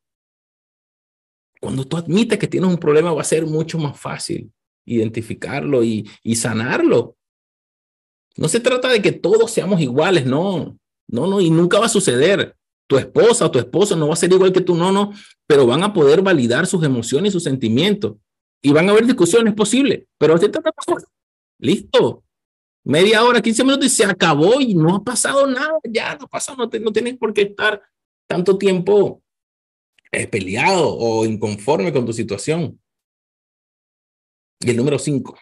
Cuando tú admites que tienes un problema, va a ser mucho más fácil identificarlo y, y sanarlo. No se trata de que todos seamos iguales, no, no, no, y nunca va a suceder. Tu esposa o tu esposo no va a ser igual que tú, no, no, pero van a poder validar sus emociones y sus sentimientos. Y van a haber discusiones, es posible, pero se trata de Listo. Media hora, 15 minutos y se acabó y no ha pasado nada, ya no pasa, no, no tienes por qué estar tanto tiempo eh, peleado o inconforme con tu situación. Y el número cinco,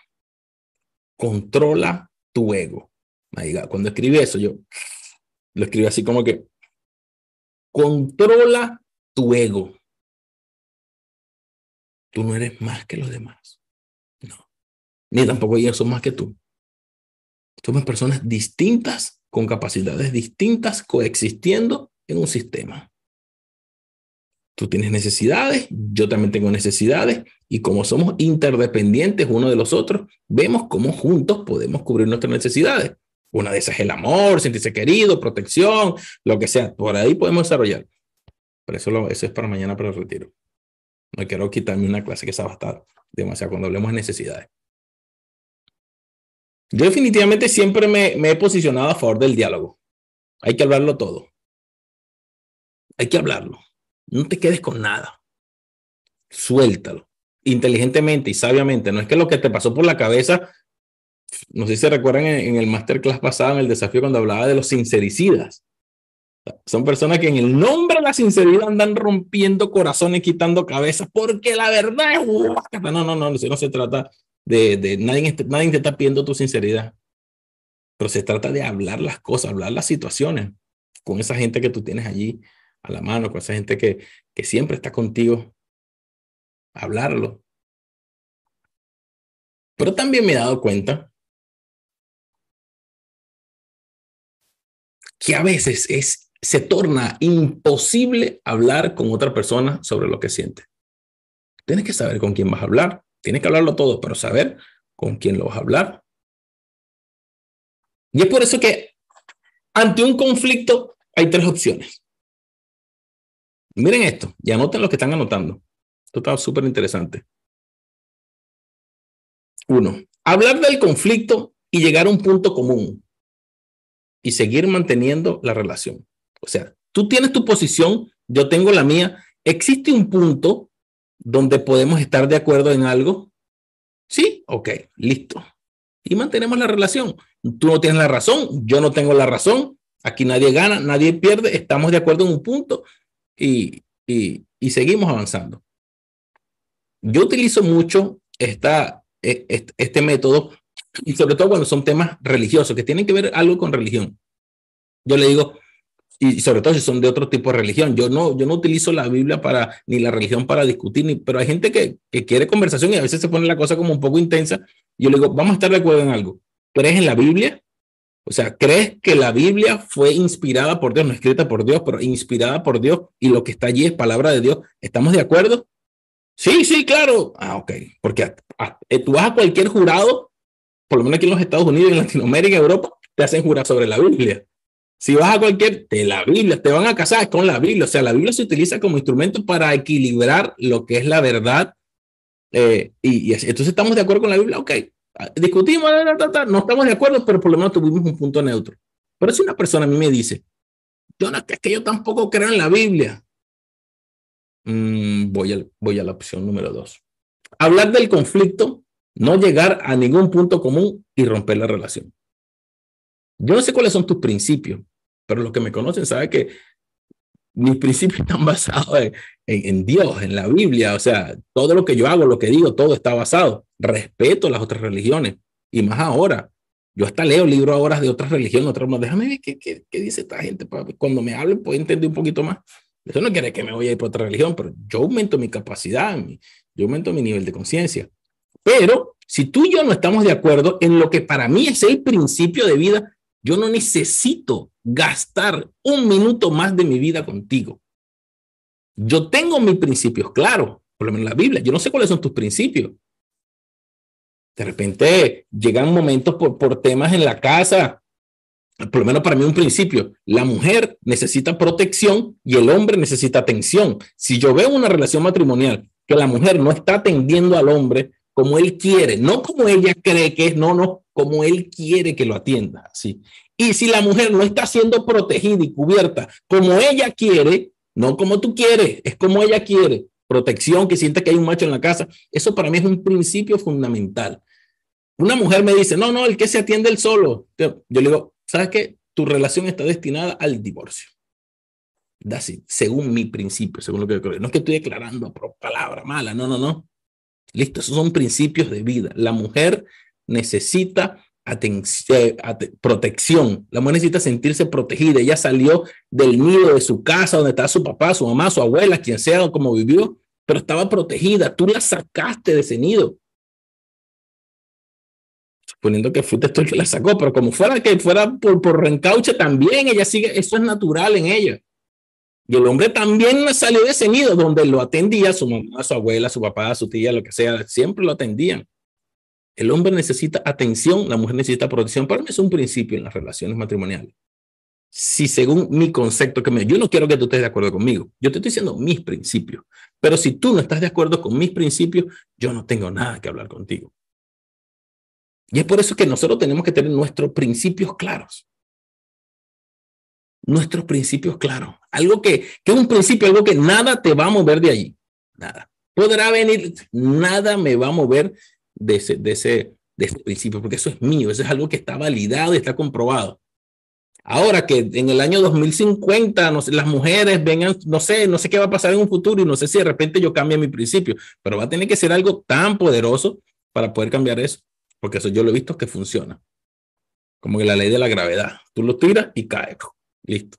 controla tu ego. Cuando escribí eso, yo lo escribí así como que controla tu ego. Tú no eres más que los demás. No. Ni tampoco ellos son más que tú. Somos personas distintas, con capacidades distintas, coexistiendo en un sistema. Tú tienes necesidades, yo también tengo necesidades, y como somos interdependientes uno de los otros, vemos cómo juntos podemos cubrir nuestras necesidades. Una de esas es el amor, sentirse querido, protección, lo que sea. Por ahí podemos desarrollar. Pero eso, eso es para mañana para el retiro. No quiero quitarme una clase que se va a demasiado cuando hablemos de necesidades. Yo definitivamente siempre me, me he posicionado a favor del diálogo. Hay que hablarlo todo. Hay que hablarlo. No te quedes con nada. Suéltalo. Inteligentemente y sabiamente. No es que lo que te pasó por la cabeza, no sé si se recuerdan en, en el masterclass pasado, en el desafío, cuando hablaba de los sincericidas. Son personas que en el nombre de la sinceridad andan rompiendo corazones, quitando cabezas, porque la verdad es... No, no, no, no, no se trata de... de nadie, nadie te está pidiendo tu sinceridad, pero se trata de hablar las cosas, hablar las situaciones con esa gente que tú tienes allí a la mano, con esa gente que, que siempre está contigo, hablarlo. Pero también me he dado cuenta que a veces es se torna imposible hablar con otra persona sobre lo que siente. Tienes que saber con quién vas a hablar, tienes que hablarlo todo, pero saber con quién lo vas a hablar. Y es por eso que ante un conflicto hay tres opciones. Miren esto y anoten lo que están anotando. Esto está súper interesante. Uno, hablar del conflicto y llegar a un punto común y seguir manteniendo la relación. O sea, tú tienes tu posición, yo tengo la mía. ¿Existe un punto donde podemos estar de acuerdo en algo? Sí, ok, listo. Y mantenemos la relación. Tú no tienes la razón, yo no tengo la razón. Aquí nadie gana, nadie pierde. Estamos de acuerdo en un punto y, y, y seguimos avanzando. Yo utilizo mucho esta, e, este método, y sobre todo cuando son temas religiosos, que tienen que ver algo con religión. Yo le digo, y sobre todo si son de otro tipo de religión. Yo no, yo no utilizo la Biblia para, ni la religión para discutir, ni, pero hay gente que, que quiere conversación y a veces se pone la cosa como un poco intensa. Yo le digo, vamos a estar de acuerdo en algo. ¿Crees en la Biblia? O sea, ¿crees que la Biblia fue inspirada por Dios, no escrita por Dios, pero inspirada por Dios y lo que está allí es palabra de Dios? ¿Estamos de acuerdo? Sí, sí, claro. Ah, ok. Porque eh, tú vas a cualquier jurado, por lo menos aquí en los Estados Unidos, en Latinoamérica, en Europa, te hacen jurar sobre la Biblia. Si vas a cualquier, de la Biblia, te van a casar con la Biblia. O sea, la Biblia se utiliza como instrumento para equilibrar lo que es la verdad. Eh, y, entonces estamos de acuerdo con la Biblia, ok. Discutimos, no estamos de acuerdo, pero por lo menos tuvimos un punto neutro. Pero si una persona a mí me dice, no, es que yo tampoco creo en la Biblia, mm, voy, a, voy a la opción número dos. Hablar del conflicto, no llegar a ningún punto común y romper la relación. Yo no sé cuáles son tus principios, pero los que me conocen saben que mis principios están basados en, Dios, en la Biblia. O sea, todo lo que yo hago, lo que digo, todo está basado. Respeto las otras religiones y más ahora. Yo hasta leo libros ahora de otras religiones, otras. Déjame ver qué, qué, qué, dice esta gente. Cuando me hablen, puedo entender un poquito más. Eso no quiere que me vaya a ir por otra religión, pero yo aumento mi capacidad, yo aumento mi nivel de conciencia. Pero si tú y yo no estamos de acuerdo en lo que para mí es el principio de vida, yo no necesito gastar un minuto más de mi vida contigo. Yo tengo mis principios claros, por lo menos la Biblia. Yo no sé cuáles son tus principios. De repente llegan momentos por, por temas en la casa, por lo menos para mí un principio, la mujer necesita protección y el hombre necesita atención. Si yo veo una relación matrimonial que la mujer no está atendiendo al hombre como él quiere, no como ella cree que es, no, no, como él quiere que lo atienda. ¿sí? Y si la mujer no está siendo protegida y cubierta como ella quiere, no como tú quieres, es como ella quiere, protección, que siente que hay un macho en la casa, eso para mí es un principio fundamental. Una mujer me dice, no, no, el que se atiende el solo. Yo le digo, ¿sabes qué? Tu relación está destinada al divorcio. Así, según mi principio, según lo que yo creo. No es que estoy declarando palabra mala, no, no, no. Listo, esos son principios de vida. La mujer necesita atención, protección. La mujer necesita sentirse protegida. Ella salió del nido de su casa, donde está su papá, su mamá, su abuela, quien sea, como vivió, pero estaba protegida. Tú la sacaste de ese nido. Suponiendo que fuiste tú el que la sacó, pero como fuera que fuera por, por reencauche, también ella sigue, eso es natural en ella. Y el hombre también salió de ese nido donde lo atendía su mamá, su abuela, su papá, su tía, lo que sea, siempre lo atendían. El hombre necesita atención, la mujer necesita protección. Para mí es un principio en las relaciones matrimoniales. Si según mi concepto que me, yo no quiero que tú estés de acuerdo conmigo, yo te estoy diciendo mis principios, pero si tú no estás de acuerdo con mis principios, yo no tengo nada que hablar contigo. Y es por eso que nosotros tenemos que tener nuestros principios claros nuestros principios claros. Algo que, que un principio, algo que nada te va a mover de allí. Nada. Podrá venir, nada me va a mover de ese, de ese, de ese principio, porque eso es mío, eso es algo que está validado y está comprobado. Ahora que en el año 2050 no sé, las mujeres vengan, no sé, no sé qué va a pasar en un futuro y no sé si de repente yo cambie mi principio, pero va a tener que ser algo tan poderoso para poder cambiar eso, porque eso yo lo he visto que funciona. Como que la ley de la gravedad, tú lo tiras y cae. Listo.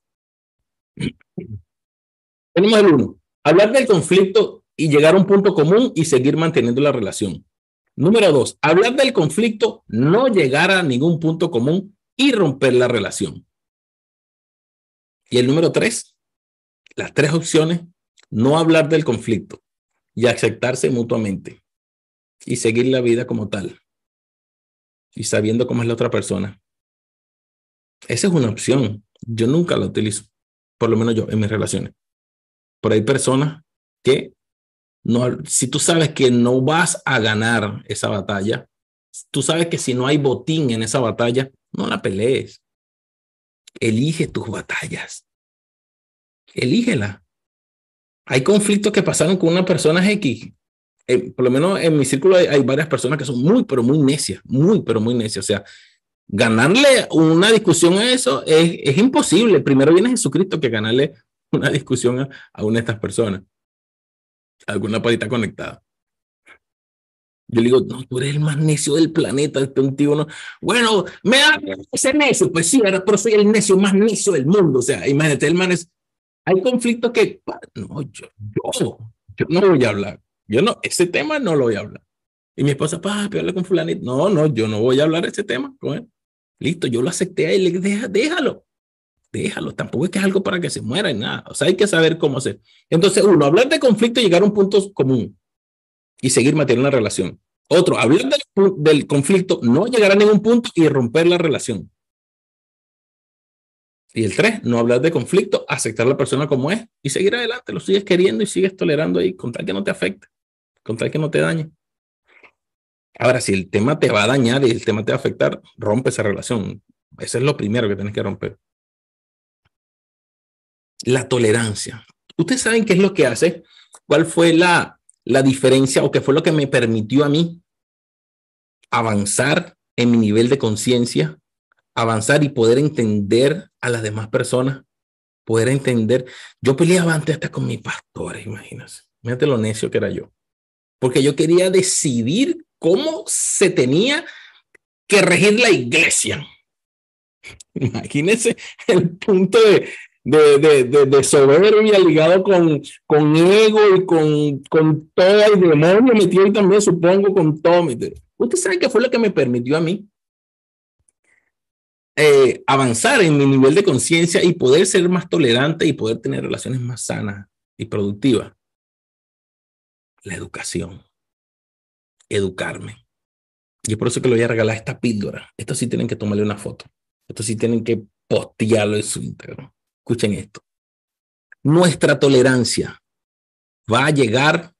Tenemos el uno. Hablar del conflicto y llegar a un punto común y seguir manteniendo la relación. Número dos, hablar del conflicto, no llegar a ningún punto común y romper la relación. Y el número tres, las tres opciones, no hablar del conflicto y aceptarse mutuamente y seguir la vida como tal y sabiendo cómo es la otra persona. Esa es una opción. Yo nunca la utilizo, por lo menos yo, en mis relaciones. Pero hay personas que, no, si tú sabes que no vas a ganar esa batalla, tú sabes que si no hay botín en esa batalla, no la pelees. Elige tus batallas. Elígela. Hay conflictos que pasaron con una persona X. Eh, por lo menos en mi círculo hay, hay, varias personas que son muy, pero muy necias, muy, pero muy necias. O sea, ganarle una discusión a eso es, imposible. Primero viene Jesucristo que ganarle una discusión a, una de estas personas. Alguna patita conectada. Yo le digo, no, tú eres el más necio del planeta, este no. Bueno, me da ese necio, pues sí, pero soy el necio más necio del mundo. O sea, imagínate, el man es. Hay conflictos que. No, yo, yo, yo no voy a hablar. Yo no, ese tema no lo voy a hablar. Y mi esposa, papi, habla con fulanito. No, no, yo no voy a hablar ese tema con él. Listo, yo lo acepté dije, déjalo, déjalo. Tampoco es que es algo para que se muera y nada. O sea, hay que saber cómo hacer. Entonces, uno, hablar de conflicto y llegar a un punto común y seguir manteniendo la relación. Otro, hablar del, del conflicto, no llegar a ningún punto y romper la relación. Y el tres, no hablar de conflicto, aceptar a la persona como es y seguir adelante. Lo sigues queriendo y sigues tolerando ahí, con tal que no te afecte, con tal que no te dañe. Ahora, si el tema te va a dañar y el tema te va a afectar, rompe esa relación. Eso es lo primero que tienes que romper. La tolerancia. Ustedes saben qué es lo que hace, cuál fue la, la diferencia o qué fue lo que me permitió a mí avanzar en mi nivel de conciencia, avanzar y poder entender a las demás personas, poder entender. Yo peleaba antes hasta con mis pastores, imagínense. Fíjate lo necio que era yo. Porque yo quería decidir cómo se tenía que regir la iglesia. Imagínense el punto de, de, de, de, soberbia ligado con, con ego y con, con todo el demonio metido ahí también, supongo, con todo. Usted sabe qué fue lo que me permitió a mí eh, avanzar en mi nivel de conciencia y poder ser más tolerante y poder tener relaciones más sanas y productivas. La educación. Educarme. Y es por eso que le voy a regalar esta píldora. Esto sí tienen que tomarle una foto. Esto sí tienen que postearlo en su Instagram. Escuchen esto. Nuestra tolerancia va a llegar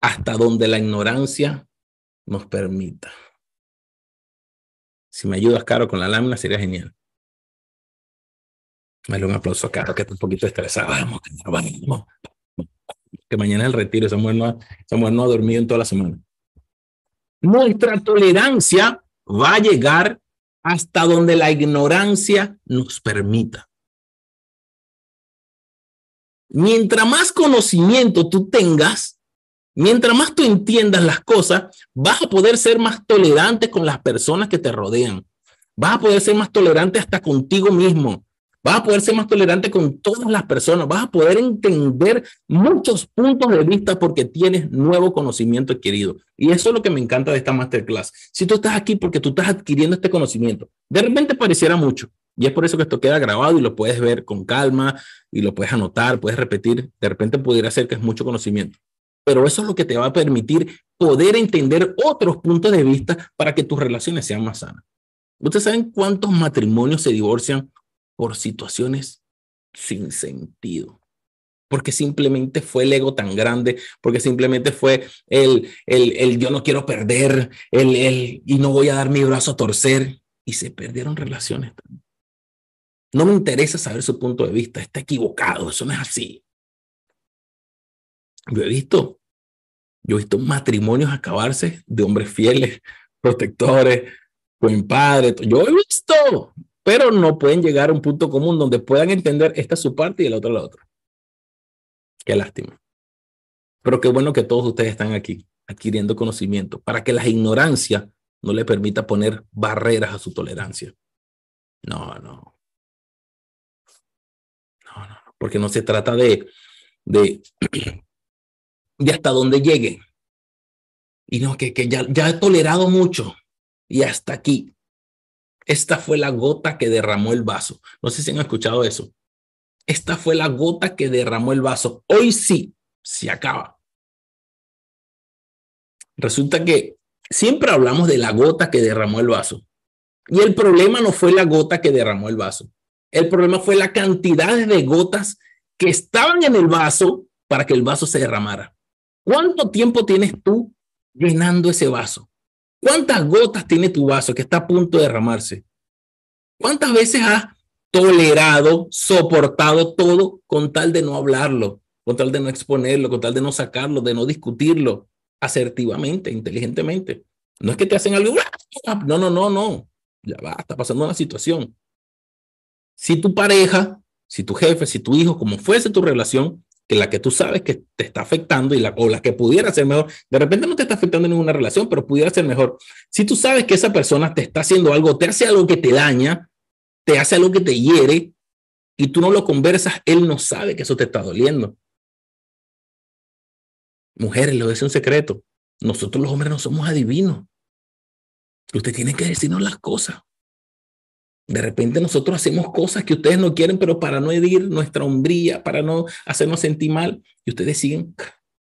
hasta donde la ignorancia nos permita. Si me ayudas, Caro, con la lámina, sería genial. Dale un aplauso a Caro, que está un poquito estresada. Vamos, vamos. Que mañana es el retiro. Esa mujer, no, esa mujer no ha dormido en toda la semana. Nuestra tolerancia va a llegar hasta donde la ignorancia nos permita. Mientras más conocimiento tú tengas, Mientras más tú entiendas las cosas, vas a poder ser más tolerante con las personas que te rodean. Vas a poder ser más tolerante hasta contigo mismo. Vas a poder ser más tolerante con todas las personas. Vas a poder entender muchos puntos de vista porque tienes nuevo conocimiento adquirido. Y eso es lo que me encanta de esta masterclass. Si tú estás aquí porque tú estás adquiriendo este conocimiento, de repente pareciera mucho. Y es por eso que esto queda grabado y lo puedes ver con calma y lo puedes anotar, puedes repetir. De repente pudiera ser que es mucho conocimiento pero eso es lo que te va a permitir poder entender otros puntos de vista para que tus relaciones sean más sanas. ¿Ustedes saben cuántos matrimonios se divorcian por situaciones sin sentido? Porque simplemente fue el ego tan grande, porque simplemente fue el, el, el yo no quiero perder, el, el y no voy a dar mi brazo a torcer, y se perdieron relaciones. No me interesa saber su punto de vista, está equivocado, eso no es así. Yo he visto yo he visto matrimonios acabarse de hombres fieles, protectores, buen padre. Yo he visto, pero no pueden llegar a un punto común donde puedan entender esta es su parte y el otro la otra. Qué lástima. Pero qué bueno que todos ustedes están aquí adquiriendo conocimiento para que la ignorancia no le permita poner barreras a su tolerancia. No, no. No, no, porque no se trata de, de hasta dónde llegue. Y no, que, que ya, ya he tolerado mucho y hasta aquí. Esta fue la gota que derramó el vaso. No sé si han escuchado eso. Esta fue la gota que derramó el vaso. Hoy sí, se acaba. Resulta que siempre hablamos de la gota que derramó el vaso. Y el problema no fue la gota que derramó el vaso. El problema fue la cantidad de gotas que estaban en el vaso para que el vaso se derramara. ¿Cuánto tiempo tienes tú llenando ese vaso? ¿Cuántas gotas tiene tu vaso que está a punto de derramarse? ¿Cuántas veces has tolerado, soportado todo con tal de no hablarlo, con tal de no exponerlo, con tal de no sacarlo, de no discutirlo asertivamente, inteligentemente? No es que te hacen algo, no, no, no, no, ya va, está pasando una situación. Si tu pareja, si tu jefe, si tu hijo, como fuese tu relación, que la que tú sabes que te está afectando y la, o la que pudiera ser mejor, de repente no te está afectando en ninguna relación, pero pudiera ser mejor. Si tú sabes que esa persona te está haciendo algo, te hace algo que te daña, te hace algo que te hiere y tú no lo conversas, él no sabe que eso te está doliendo. Mujeres, lo es un secreto. Nosotros los hombres no somos adivinos. Usted tiene que decirnos las cosas. De repente nosotros hacemos cosas que ustedes no quieren, pero para no herir nuestra hombría, para no hacernos sentir mal, y ustedes siguen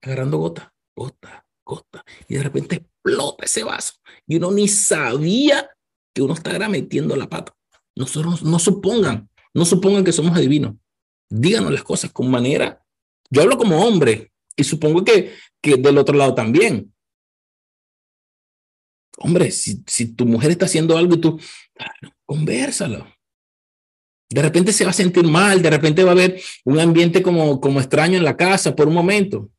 agarrando gota, gota, gota, y de repente explota ese vaso. Y uno ni sabía que uno estaba metiendo la pata. Nosotros no supongan, no supongan que somos adivinos. Díganos las cosas con manera. Yo hablo como hombre y supongo que, que del otro lado también. Hombre, si, tu mujer está haciendo algo y tú, conversalo. De repente se va a sentir mal, de repente va a haber un ambiente como, como extraño en la casa por un momento.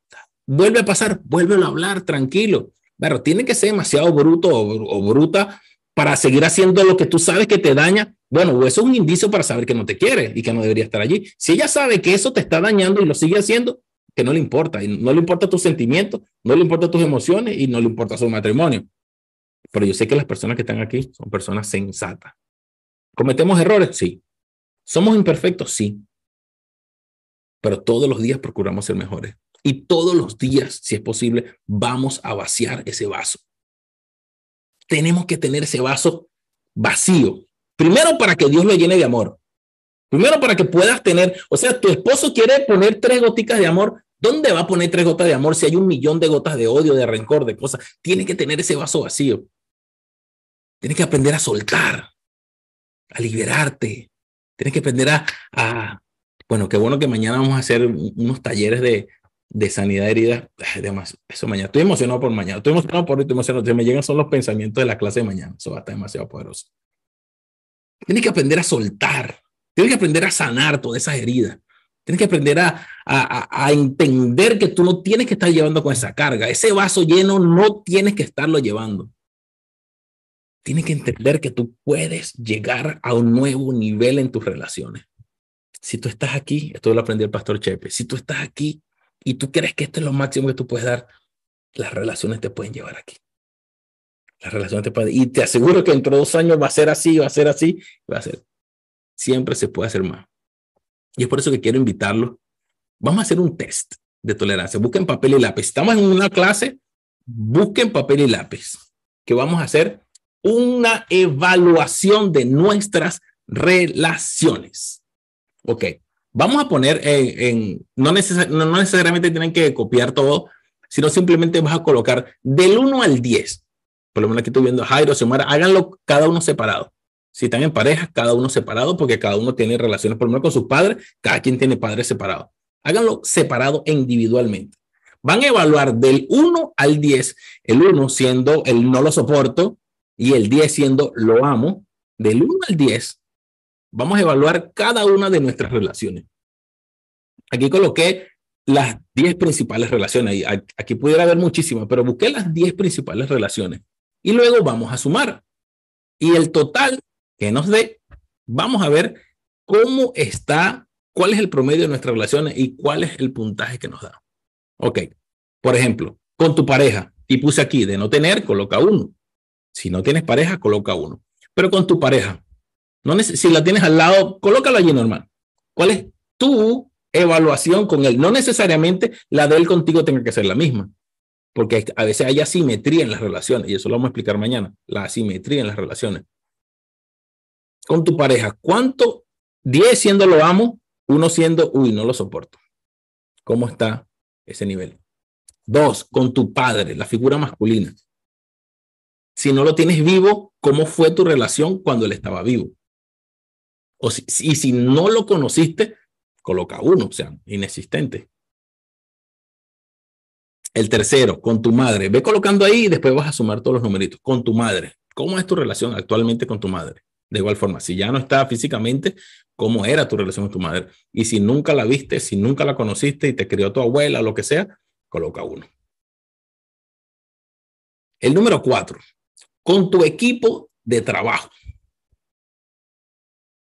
Vuelve a pasar, vuélvelo a hablar tranquilo. Pero tiene que ser demasiado bruto o, bruta para seguir haciendo lo que tú sabes que te daña. Bueno, eso es un indicio para saber que no te quiere y que no debería estar allí. Si ella sabe que eso te está dañando y lo sigue haciendo, que no le importa. Y no le importa tus sentimientos, no le importa tus emociones y no le importa su matrimonio. Pero yo sé que las personas que están aquí son personas sensatas. ¿Cometemos errores? Sí. ¿Somos imperfectos? Sí. Pero todos los días procuramos ser mejores. Y todos los días, si es posible, vamos a vaciar ese vaso. Tenemos que tener ese vaso vacío. Primero para que Dios lo llene de amor. Primero para que puedas tener, o sea, tu esposo quiere poner tres goticas de amor. ¿Dónde va a poner tres gotas de amor si hay un millón de gotas de odio, de rencor, de cosas? Tiene que tener ese vaso vacío. Tienes que aprender a soltar, a liberarte. Tienes que aprender a, a, bueno, qué bueno que mañana vamos a hacer unos talleres de, de sanidad de heridas. Además, eso mañana. Estoy emocionado por mañana. Estoy emocionado por hoy, estoy emocionado. me llegan son los pensamientos de la clase de mañana. Eso va a estar demasiado poderoso. Tienes que aprender a soltar. Tienes que aprender a sanar todas esas heridas. Tienes que aprender a, a, a, entender que tú no tienes que estar llevando con esa carga. Ese vaso lleno no tienes que estarlo llevando tienes que entender que tú puedes llegar a un nuevo nivel en tus relaciones. Si tú estás aquí, esto lo aprendió el pastor Chepe, si tú estás aquí y tú crees que esto es lo máximo que tú puedes dar, las relaciones te pueden llevar aquí. Las relaciones te pueden, y te aseguro que dentro de dos años va a ser así, va a ser así, va a ser. Siempre se puede hacer más. Y es por eso que quiero invitarlos. Vamos a hacer un test de tolerancia. Busquen papel y lápiz. Estamos en una clase, busquen papel y lápiz. ¿Qué vamos a hacer? Una evaluación de nuestras relaciones. Ok, vamos a poner en, no, necesariamente tienen que copiar todo, sino simplemente vas a colocar del 1 al 10. Por lo menos aquí estoy viendo a Jairo, Xiomara, háganlo cada uno separado. Si están en pareja, cada uno separado, porque cada uno tiene relaciones, por lo menos con sus padres, cada quien tiene padres separados. Háganlo separado e individualmente. Van a evaluar del 1 al 10, el 1 siendo el no lo soporto, y el 10 siendo lo amo, del 1 al 10, vamos a evaluar cada una de nuestras relaciones. Aquí coloqué las 10 principales relaciones. Aquí pudiera haber muchísimas, pero busqué las 10 principales relaciones. Y luego vamos a sumar. Y el total que nos dé, vamos a ver cómo está, cuál es el promedio de nuestras relaciones y cuál es el puntaje que nos da. Ok. Por ejemplo, con tu pareja, y puse aquí de no tener, coloca uno. Si no tienes pareja, coloca uno. Pero con tu pareja, no si la tienes al lado, colócalo allí normal. ¿Cuál es tu evaluación con él? No necesariamente la de él contigo tenga que ser la misma, porque a veces hay asimetría en las relaciones, y eso lo vamos a explicar mañana, la asimetría en las relaciones. Con tu pareja, ¿cuánto? 10 siendo lo amo, uno siendo, uy, no lo soporto. ¿Cómo está ese nivel? Dos, con tu padre, la figura masculina si no lo tienes vivo, ¿cómo fue tu relación cuando él estaba vivo? O si, y si no lo conociste, coloca uno, o sea, inexistente. El tercero, con tu madre. Ve colocando ahí y después vas a sumar todos los numeritos. Con tu madre. ¿Cómo es tu relación actualmente con tu madre? De igual forma, si ya no está físicamente, ¿cómo era tu relación con tu madre? Y si nunca la viste, si nunca la conociste y te crió tu abuela, lo que sea, coloca uno. El número cuatro, con tu equipo de trabajo.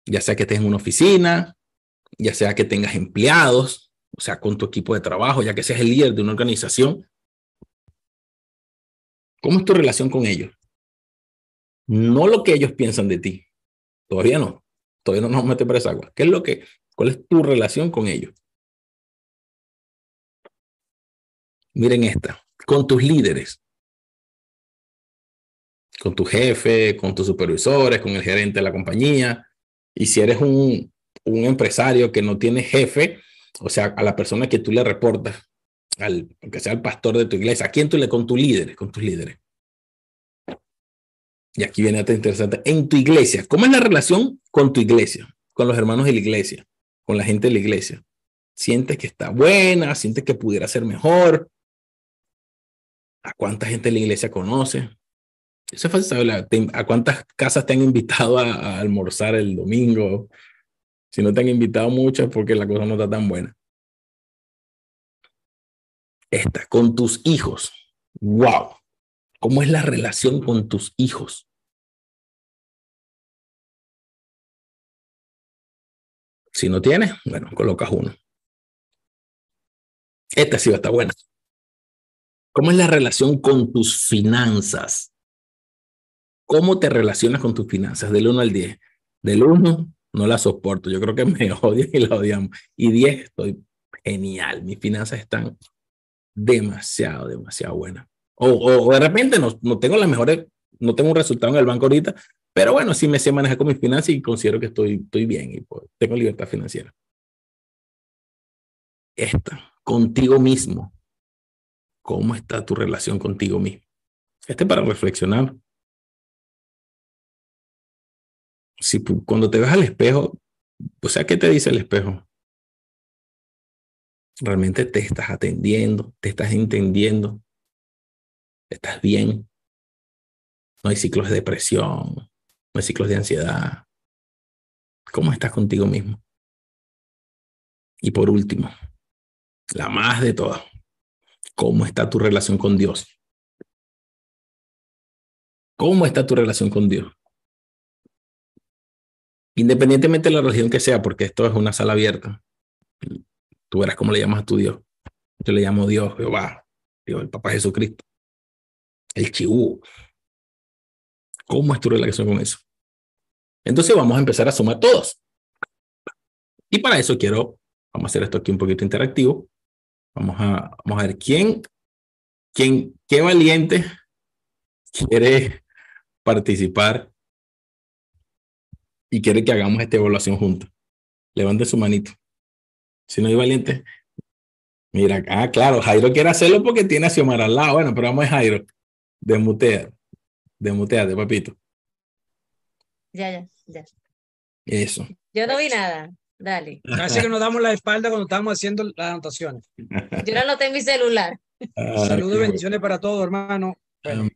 Ya sea que estés en una oficina, ya sea que tengas empleados, o sea, con tu equipo de trabajo, ya que seas el líder de una organización. ¿Cómo es tu relación con ellos? No lo que ellos piensan de ti. Todavía no. Todavía no nos mete por esa agua. ¿Qué es lo que, cuál es tu relación con ellos? Miren esta, con tus líderes, con tu jefe, con tus supervisores, con el gerente de la compañía. Y si eres un, un empresario que no tiene jefe, o sea, a la persona que tú le reportas, al, aunque sea el pastor de tu iglesia, ¿a quién tú le con tus líderes, con tus líderes? Y aquí viene otra interesante. En tu iglesia, ¿cómo es la relación con tu iglesia? Con los hermanos de la iglesia, con la gente de la iglesia. ¿Sientes que está buena? ¿Sientes que pudiera ser mejor? ¿A cuánta gente de la iglesia conoce? Eso es fácil saber. ¿A cuántas casas te han invitado a, a almorzar el domingo? Si no te han invitado muchas porque la cosa no está tan buena. Esta, con tus hijos. ¡Wow! ¿Cómo es la relación con tus hijos? Si no tienes, bueno, colocas uno. Esta sí va a estar buena. ¿Cómo es la relación con tus finanzas? ¿Cómo te relacionas con tus finanzas? Del 1 al 10. Del 1, no la soporto. Yo creo que me odian y la odiamos. Y 10, estoy genial. Mis finanzas están demasiado, demasiado buenas. O, o, de repente no, no tengo las mejores, no tengo un resultado en el banco ahorita, pero bueno, sí me sé manejar con mis finanzas y considero que estoy, estoy bien y pues, tengo libertad financiera. Esta, contigo mismo. ¿Cómo está tu relación contigo mismo? Este para reflexionar. Si cuando te ves al espejo, o sea, ¿qué te dice el espejo? Realmente te estás atendiendo, te estás entendiendo, estás bien. No hay ciclos de depresión, no hay ciclos de ansiedad. ¿Cómo estás contigo mismo? Y por último, la más de todas, ¿cómo está tu relación con Dios? ¿Cómo está tu relación con Dios? Independientemente de la religión que sea, porque esto es una sala abierta. Tú verás cómo le llamas a tu Dios. Yo le llamo Dios, Jehová, Dios, el Papá Jesucristo el chibú. ¿Cómo es tu relación con eso? Entonces vamos a empezar a sumar todos. Y para eso quiero, vamos a hacer esto aquí un poquito interactivo. Vamos a, vamos a ver quién, quién, qué valiente quiere participar y quiere que hagamos esta evaluación juntos. Levante su manito. Si no hay valiente, mira, ah, claro, Jairo quiere hacerlo porque tiene a Xiomara al lado. Bueno, pero vamos a Jairo. Desmutea. de papito. Ya, ya, ya. Eso. Yo no vi nada. Dale. Casi que nos damos la espalda cuando estamos haciendo las anotaciones. Yo no noté en mi celular. Saludos y bendiciones para todos, hermano. Bueno,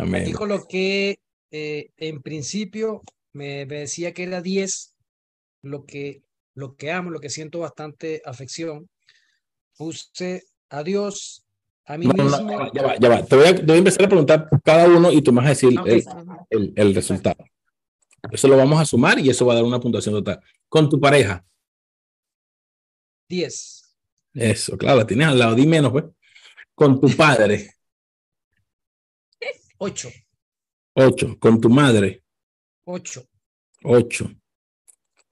amén, Dijo lo que eh, en principio me, me, decía que era 10, lo que, lo que amo, lo que siento bastante afección. Puse a Dios a mí mismo. ya va, ya va. Te voy, a, empezar a preguntar cada uno y tú me vas a decir el, el, resultado. Eso lo vamos a sumar y eso va a dar una puntuación total. Con tu pareja. 10. Eso, claro, la tienes al lado. Di menos, pues. Con tu padre. 8. 8. Con tu madre. 8. 8.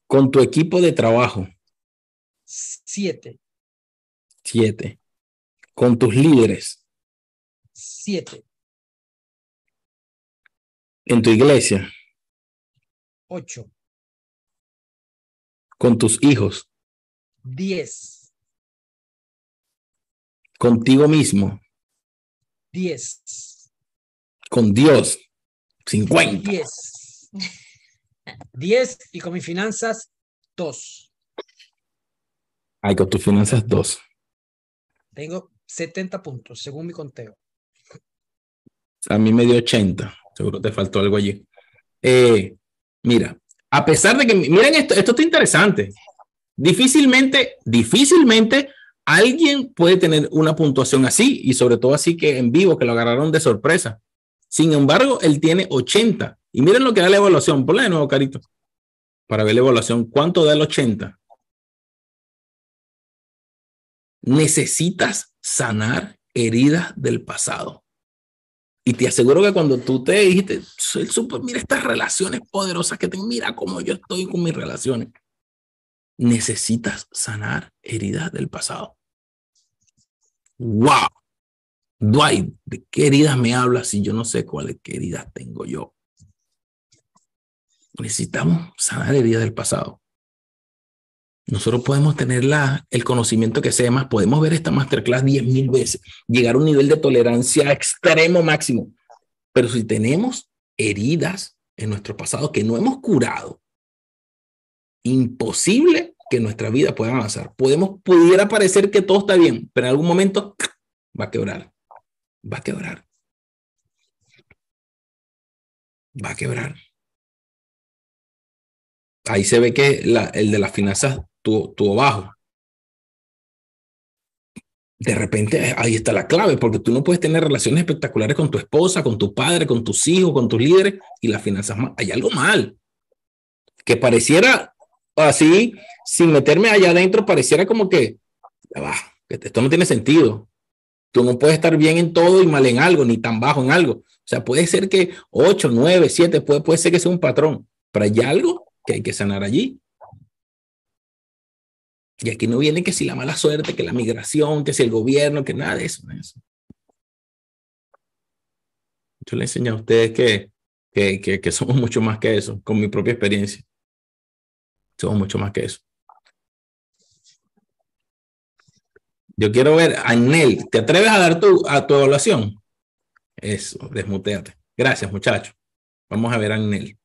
Con tu equipo de trabajo. 7. 7 con tus líderes? Siete. ¿En tu iglesia? Ocho. ¿Con tus hijos? Diez. ¿Contigo mismo? Diez. ¿Con Dios? Cincuenta. Diez. Diez y con mis finanzas, dos. Ay, con tus finanzas, dos. Tengo 70 puntos, según mi conteo. A mí me dio 80. Seguro te faltó algo allí. Eh, mira, a pesar de que, miren esto, esto está interesante. Difícilmente, difícilmente alguien puede tener una puntuación así y sobre todo así que en vivo, que lo agarraron de sorpresa. Sin embargo, él tiene 80. Y miren lo que da la evaluación. Ponle de nuevo, Carito, para ver la evaluación. ¿Cuánto da el 80? necesitas sanar heridas del pasado. Y te aseguro que cuando tú te dijiste, soy súper, mira estas relaciones poderosas que tengo, mira cómo yo estoy con mis relaciones. Necesitas sanar heridas del pasado. ¡Wow! Dwight, ¿de qué heridas me hablas si yo no sé cuáles heridas tengo yo? Necesitamos sanar heridas del pasado. Nosotros podemos tener la, el conocimiento que sea más, podemos ver esta masterclass diez mil veces, llegar a un nivel de tolerancia extremo máximo. Pero si tenemos heridas en nuestro pasado que no hemos curado, imposible que nuestra vida pueda avanzar. Podemos, pudiera parecer que todo está bien, pero en algún momento va a quebrar. Va a quebrar. Va a quebrar. Ahí se ve que el de las finanzas tu bajo. De repente ahí está la clave, porque tú no puedes tener relaciones espectaculares con tu esposa, con tu padre, con tus hijos, con tus líderes y las finanzas. Hay algo mal. Que pareciera así, sin meterme allá adentro, pareciera como que, ah, esto no tiene sentido. Tú no puedes estar bien en todo y mal en algo, ni tan bajo en algo. O sea, puede ser que 8, 9, 7, puede, puede ser que sea un patrón, pero hay algo que hay que sanar allí. Y aquí no viene que si la mala suerte, que la migración, que si el gobierno, que nada de eso. Yo le enseño a ustedes que, que, que, somos mucho más que eso, con mi propia experiencia. Somos mucho más que eso. Yo quiero ver a Nel. ¿Te atreves a dar tu, a tu evaluación? Eso, desmuteate. Gracias, muchachos. Vamos a ver a Nel.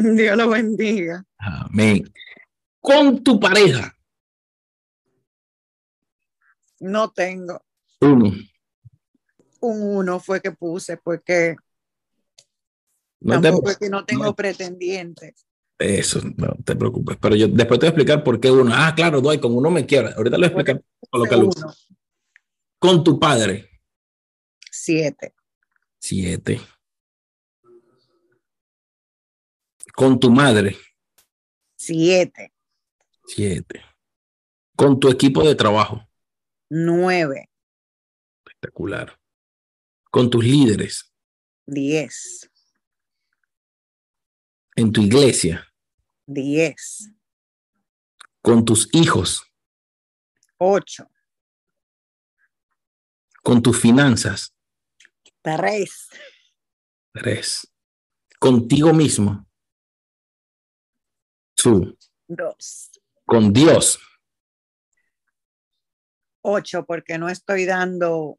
Dios lo bendiga. Amén. Con tu pareja. No tengo. Uno. Un uno fue que puse porque no tampoco es que no tengo pretendientes. Eso, no te preocupes. Pero yo después te voy a explicar por qué uno. Ah, claro, doy, con uno me quiero. Ahorita le voy a explicar con lo que Con tu padre. Siete. Siete. Con tu madre. Siete. Siete. Con tu equipo de trabajo. Nueve. Espectacular. Con tus líderes. Diez. En tu iglesia. Diez. Con tus hijos. Ocho. Con tus finanzas. Tres. Tres. Contigo mismo. Two. Dos. Con Dios. Ocho, porque no estoy dando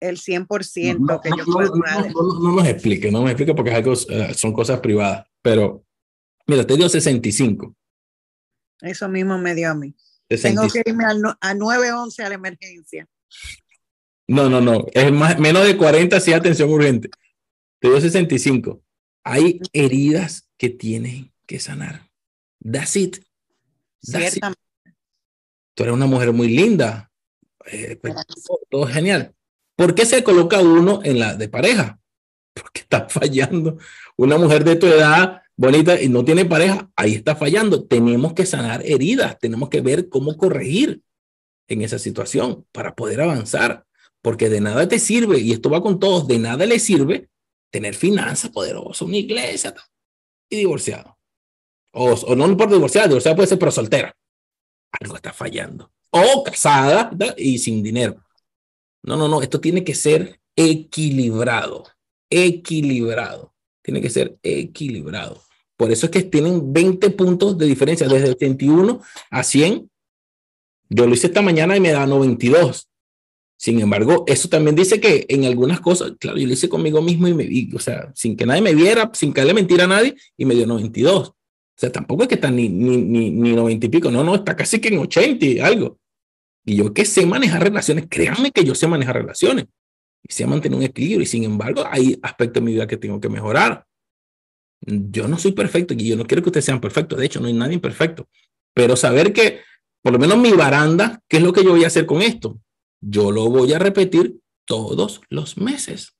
el 100% que yo puedo dar. No, nos explique, no me explique porque es algo, eh, son cosas privadas, pero mira, te dio 65. Eso mismo me dio a mí. Tengo que irme a, a 911 a la emergencia. No, no, no, es más, menos de 40 si atención urgente. Te dio 65. Hay heridas que tienen que sanar. That's it. Tú eres una mujer muy linda. Eh, pues, todo, genial. ¿Por qué se coloca uno en la de pareja? Porque está fallando. Una mujer de tu edad, bonita, y no tiene pareja, ahí está fallando. Tenemos que sanar heridas, tenemos que ver cómo corregir en esa situación para poder avanzar. Porque de nada te sirve, y esto va con todos, de nada le sirve tener finanzas poderosas, una iglesia y divorciado. O, no por divorciada, divorciada puede ser pero soltera. Algo está fallando. O casada y sin dinero. No, no, no, esto tiene que ser equilibrado. Equilibrado. Tiene que ser equilibrado. Por eso es que tienen 20 puntos de diferencia desde 81 a 100. Yo lo hice esta mañana y me da 92. Sin embargo, eso también dice que en algunas cosas, claro, yo lo hice conmigo mismo y me vi, o sea, sin que nadie me viera, sin que le mentira a nadie, y me dio 92. O sea, tampoco es que está ni, ni, ni, ni 90 y pico, no, no, está casi que en 80 y algo. Y yo que sé manejar relaciones, créanme que yo sé manejar relaciones y sé mantener un equilibrio. Y sin embargo, hay aspectos de mi vida que tengo que mejorar. Yo no soy perfecto y yo no quiero que ustedes sean perfectos. De hecho, no hay nadie perfecto. Pero saber que, por lo menos mi baranda, ¿qué es lo que yo voy a hacer con esto? Yo lo voy a repetir todos los meses.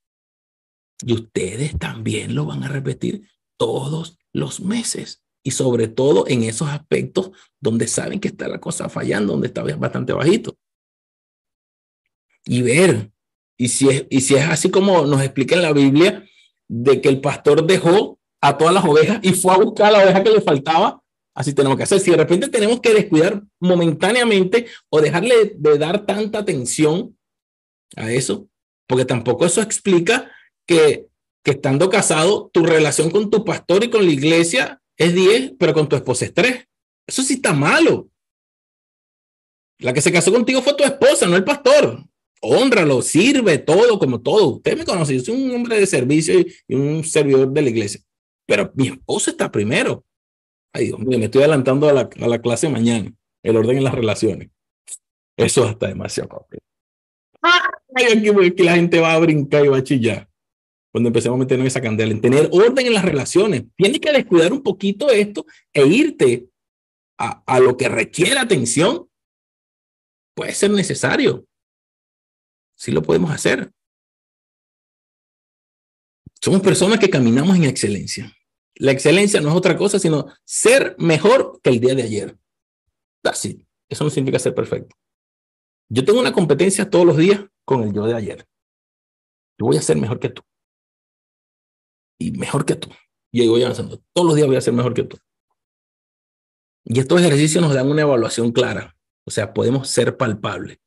Y ustedes también lo van a repetir todos los meses y sobre todo en esos aspectos donde saben que está la cosa fallando, donde está bastante bajito. Y ver, y si es, y si es así como nos explica en la Biblia, de que el pastor dejó a todas las ovejas y fue a buscar la oveja que le faltaba, así tenemos que hacer. Si de repente tenemos que descuidar momentáneamente o dejarle de dar tanta atención a eso, porque tampoco eso explica que, que estando casado, tu relación con tu pastor y con la iglesia es 10, pero con tu esposa es 3. Eso sí está malo. La que se casó contigo fue tu esposa, no el pastor. Honralo, sirve todo como todo. Usted me conoce, yo soy un hombre de servicio y un servidor de la iglesia. Pero mi esposa está primero. Ay, Dios mío, me estoy adelantando a la, a la clase mañana. El orden en las relaciones. Eso está demasiado papel. Ay, aquí, aquí la gente va a brincar y va a chillar cuando empecemos a meternos esa candela, en tener orden en las relaciones. Tienes que descuidar un poquito esto e irte a, a lo que requiere atención. Puede ser necesario. Sí lo podemos hacer. Somos personas que caminamos en excelencia. La excelencia no es otra cosa, sino ser mejor que el día de ayer. Así. Eso no significa ser perfecto. Yo tengo una competencia todos los días con el yo de ayer. Yo voy a ser mejor que tú y mejor que tú. Y ahí voy avanzando. Todos los días voy a ser mejor que tú. Y estos ejercicios nos dan una evaluación clara. O sea, podemos ser palpables.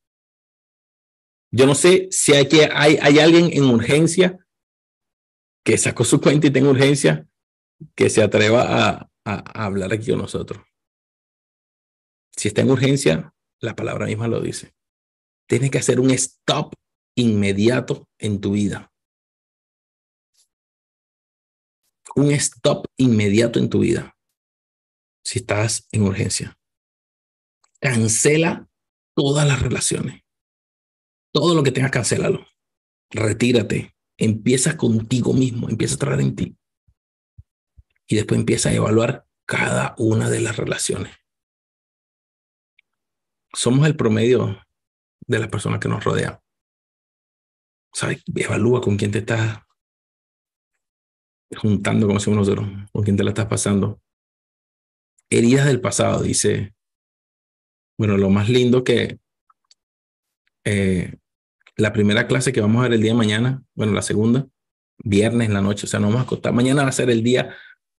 Yo no sé si hay, que, hay, hay alguien en urgencia que sacó su cuenta y tenga urgencia que se atreva a, a, hablar aquí con nosotros. Si está en urgencia, la palabra misma lo dice. Tienes que hacer un stop inmediato en tu vida. Un stop inmediato en tu vida si estás en urgencia. Cancela todas las relaciones. Todo lo que tengas, cancélalo. Retírate. Empieza contigo mismo. Empieza a traer en ti. Y después empieza a evaluar cada una de las relaciones. Somos el promedio de las personas que nos rodean. ¿Sabes? Evalúa con quién te estás juntando, como decimos nosotros, con quién te la estás pasando. Heridas del pasado, dice. Bueno, lo más lindo que eh, la primera clase que vamos a ver el día de mañana, bueno, la segunda, viernes en la noche, o sea, no vamos a acostar. Mañana va a ser el día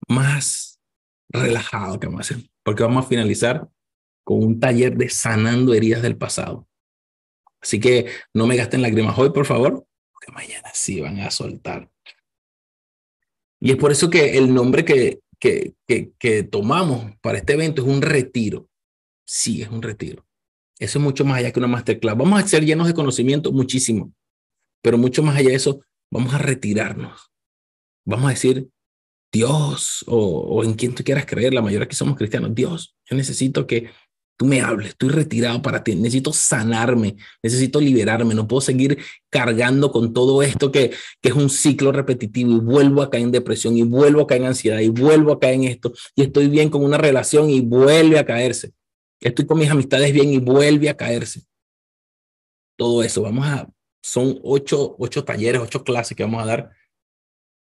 más relajado que vamos a hacer, porque vamos a finalizar con un taller de sanando heridas del pasado. Así que no me gasten lágrimas hoy, por favor, porque mañana sí van a soltar y es por eso que el nombre que, que, que, tomamos para este evento es un retiro. Sí, es un retiro. Eso es mucho más allá que una masterclass. Vamos a ser llenos de conocimiento muchísimo, pero mucho más allá de eso, vamos a retirarnos. Vamos a decir, Dios, o, o en quien tú quieras creer, la mayoría aquí somos cristianos, Dios, yo necesito que tú me hables, estoy retirado para ti, necesito sanarme, necesito liberarme, no puedo seguir cargando con todo esto que, que es un ciclo repetitivo y vuelvo a caer en depresión y vuelvo a caer en ansiedad y vuelvo a caer en esto y estoy bien con una relación y vuelve a caerse. Estoy con mis amistades bien y vuelve a caerse. Todo eso, vamos a, son ocho, ocho talleres, ocho clases que vamos a dar.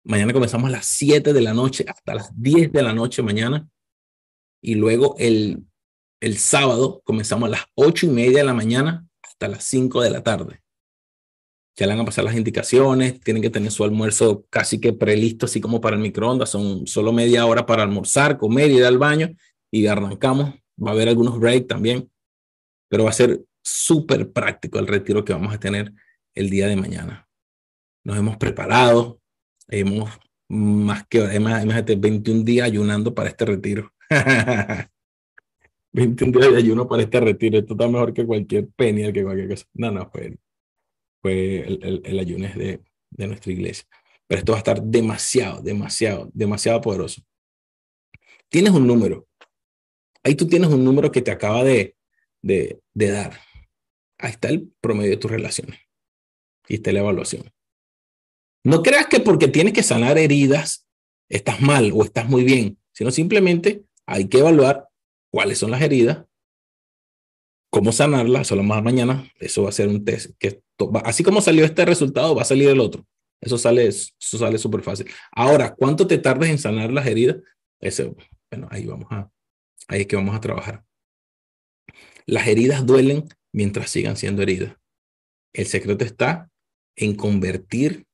Mañana comenzamos a las siete de la noche hasta las diez de la noche mañana. Y luego el el sábado comenzamos a las ocho y media de la mañana hasta las cinco de la tarde. Ya le van a pasar las indicaciones, tienen que tener su almuerzo casi que prelisto, así como para el microondas. Son solo media hora para almorzar, comer, ir al baño y arrancamos. Va a haber algunos breaks también, pero va a ser súper práctico el retiro que vamos a tener el día de mañana. Nos hemos preparado, hemos más que, imagínate, 21 días ayunando para este retiro. 21 días de ayuno para este retiro. Esto está mejor que cualquier penny, que cualquier cosa. No, no, fue, fue el, el, ayuno de, de nuestra iglesia. Pero esto va a estar demasiado, demasiado, demasiado poderoso. Tienes un número. Ahí tú tienes un número que te acaba de, de, de dar. Ahí está el promedio de tus relaciones. Y está la evaluación. No creas que porque tienes que sanar heridas estás mal o estás muy bien, sino simplemente hay que evaluar cuáles son las heridas, cómo sanarlas, eso lo más mañana, eso va a ser un test que así como salió este resultado, va a salir el otro. Eso sale eso sale súper fácil. Ahora, ¿cuánto te tardas en sanar las heridas? Ese, Bueno, ahí vamos a, ahí es que vamos a trabajar. Las heridas duelen mientras sigan siendo heridas. El secreto está en convertir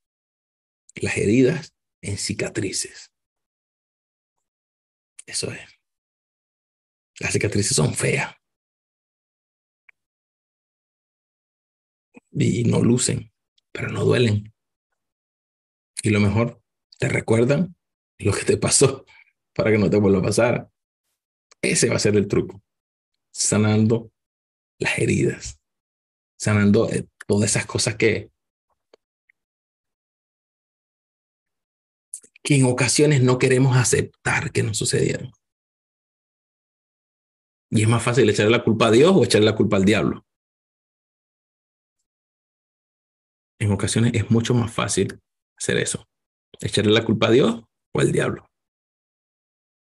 las heridas en cicatrices. Eso es. Las cicatrices son feas. Y no lucen, pero no duelen. Y lo mejor, te recuerdan lo que te pasó para que no te vuelva a pasar. Ese va a ser el truco. Sanando las heridas. Sanando eh, todas esas cosas que, que en ocasiones no queremos aceptar que nos sucedieron. Y es más fácil echarle la culpa a Dios o echarle la culpa al diablo. En ocasiones es mucho más fácil hacer eso. Echarle la culpa a Dios o al diablo.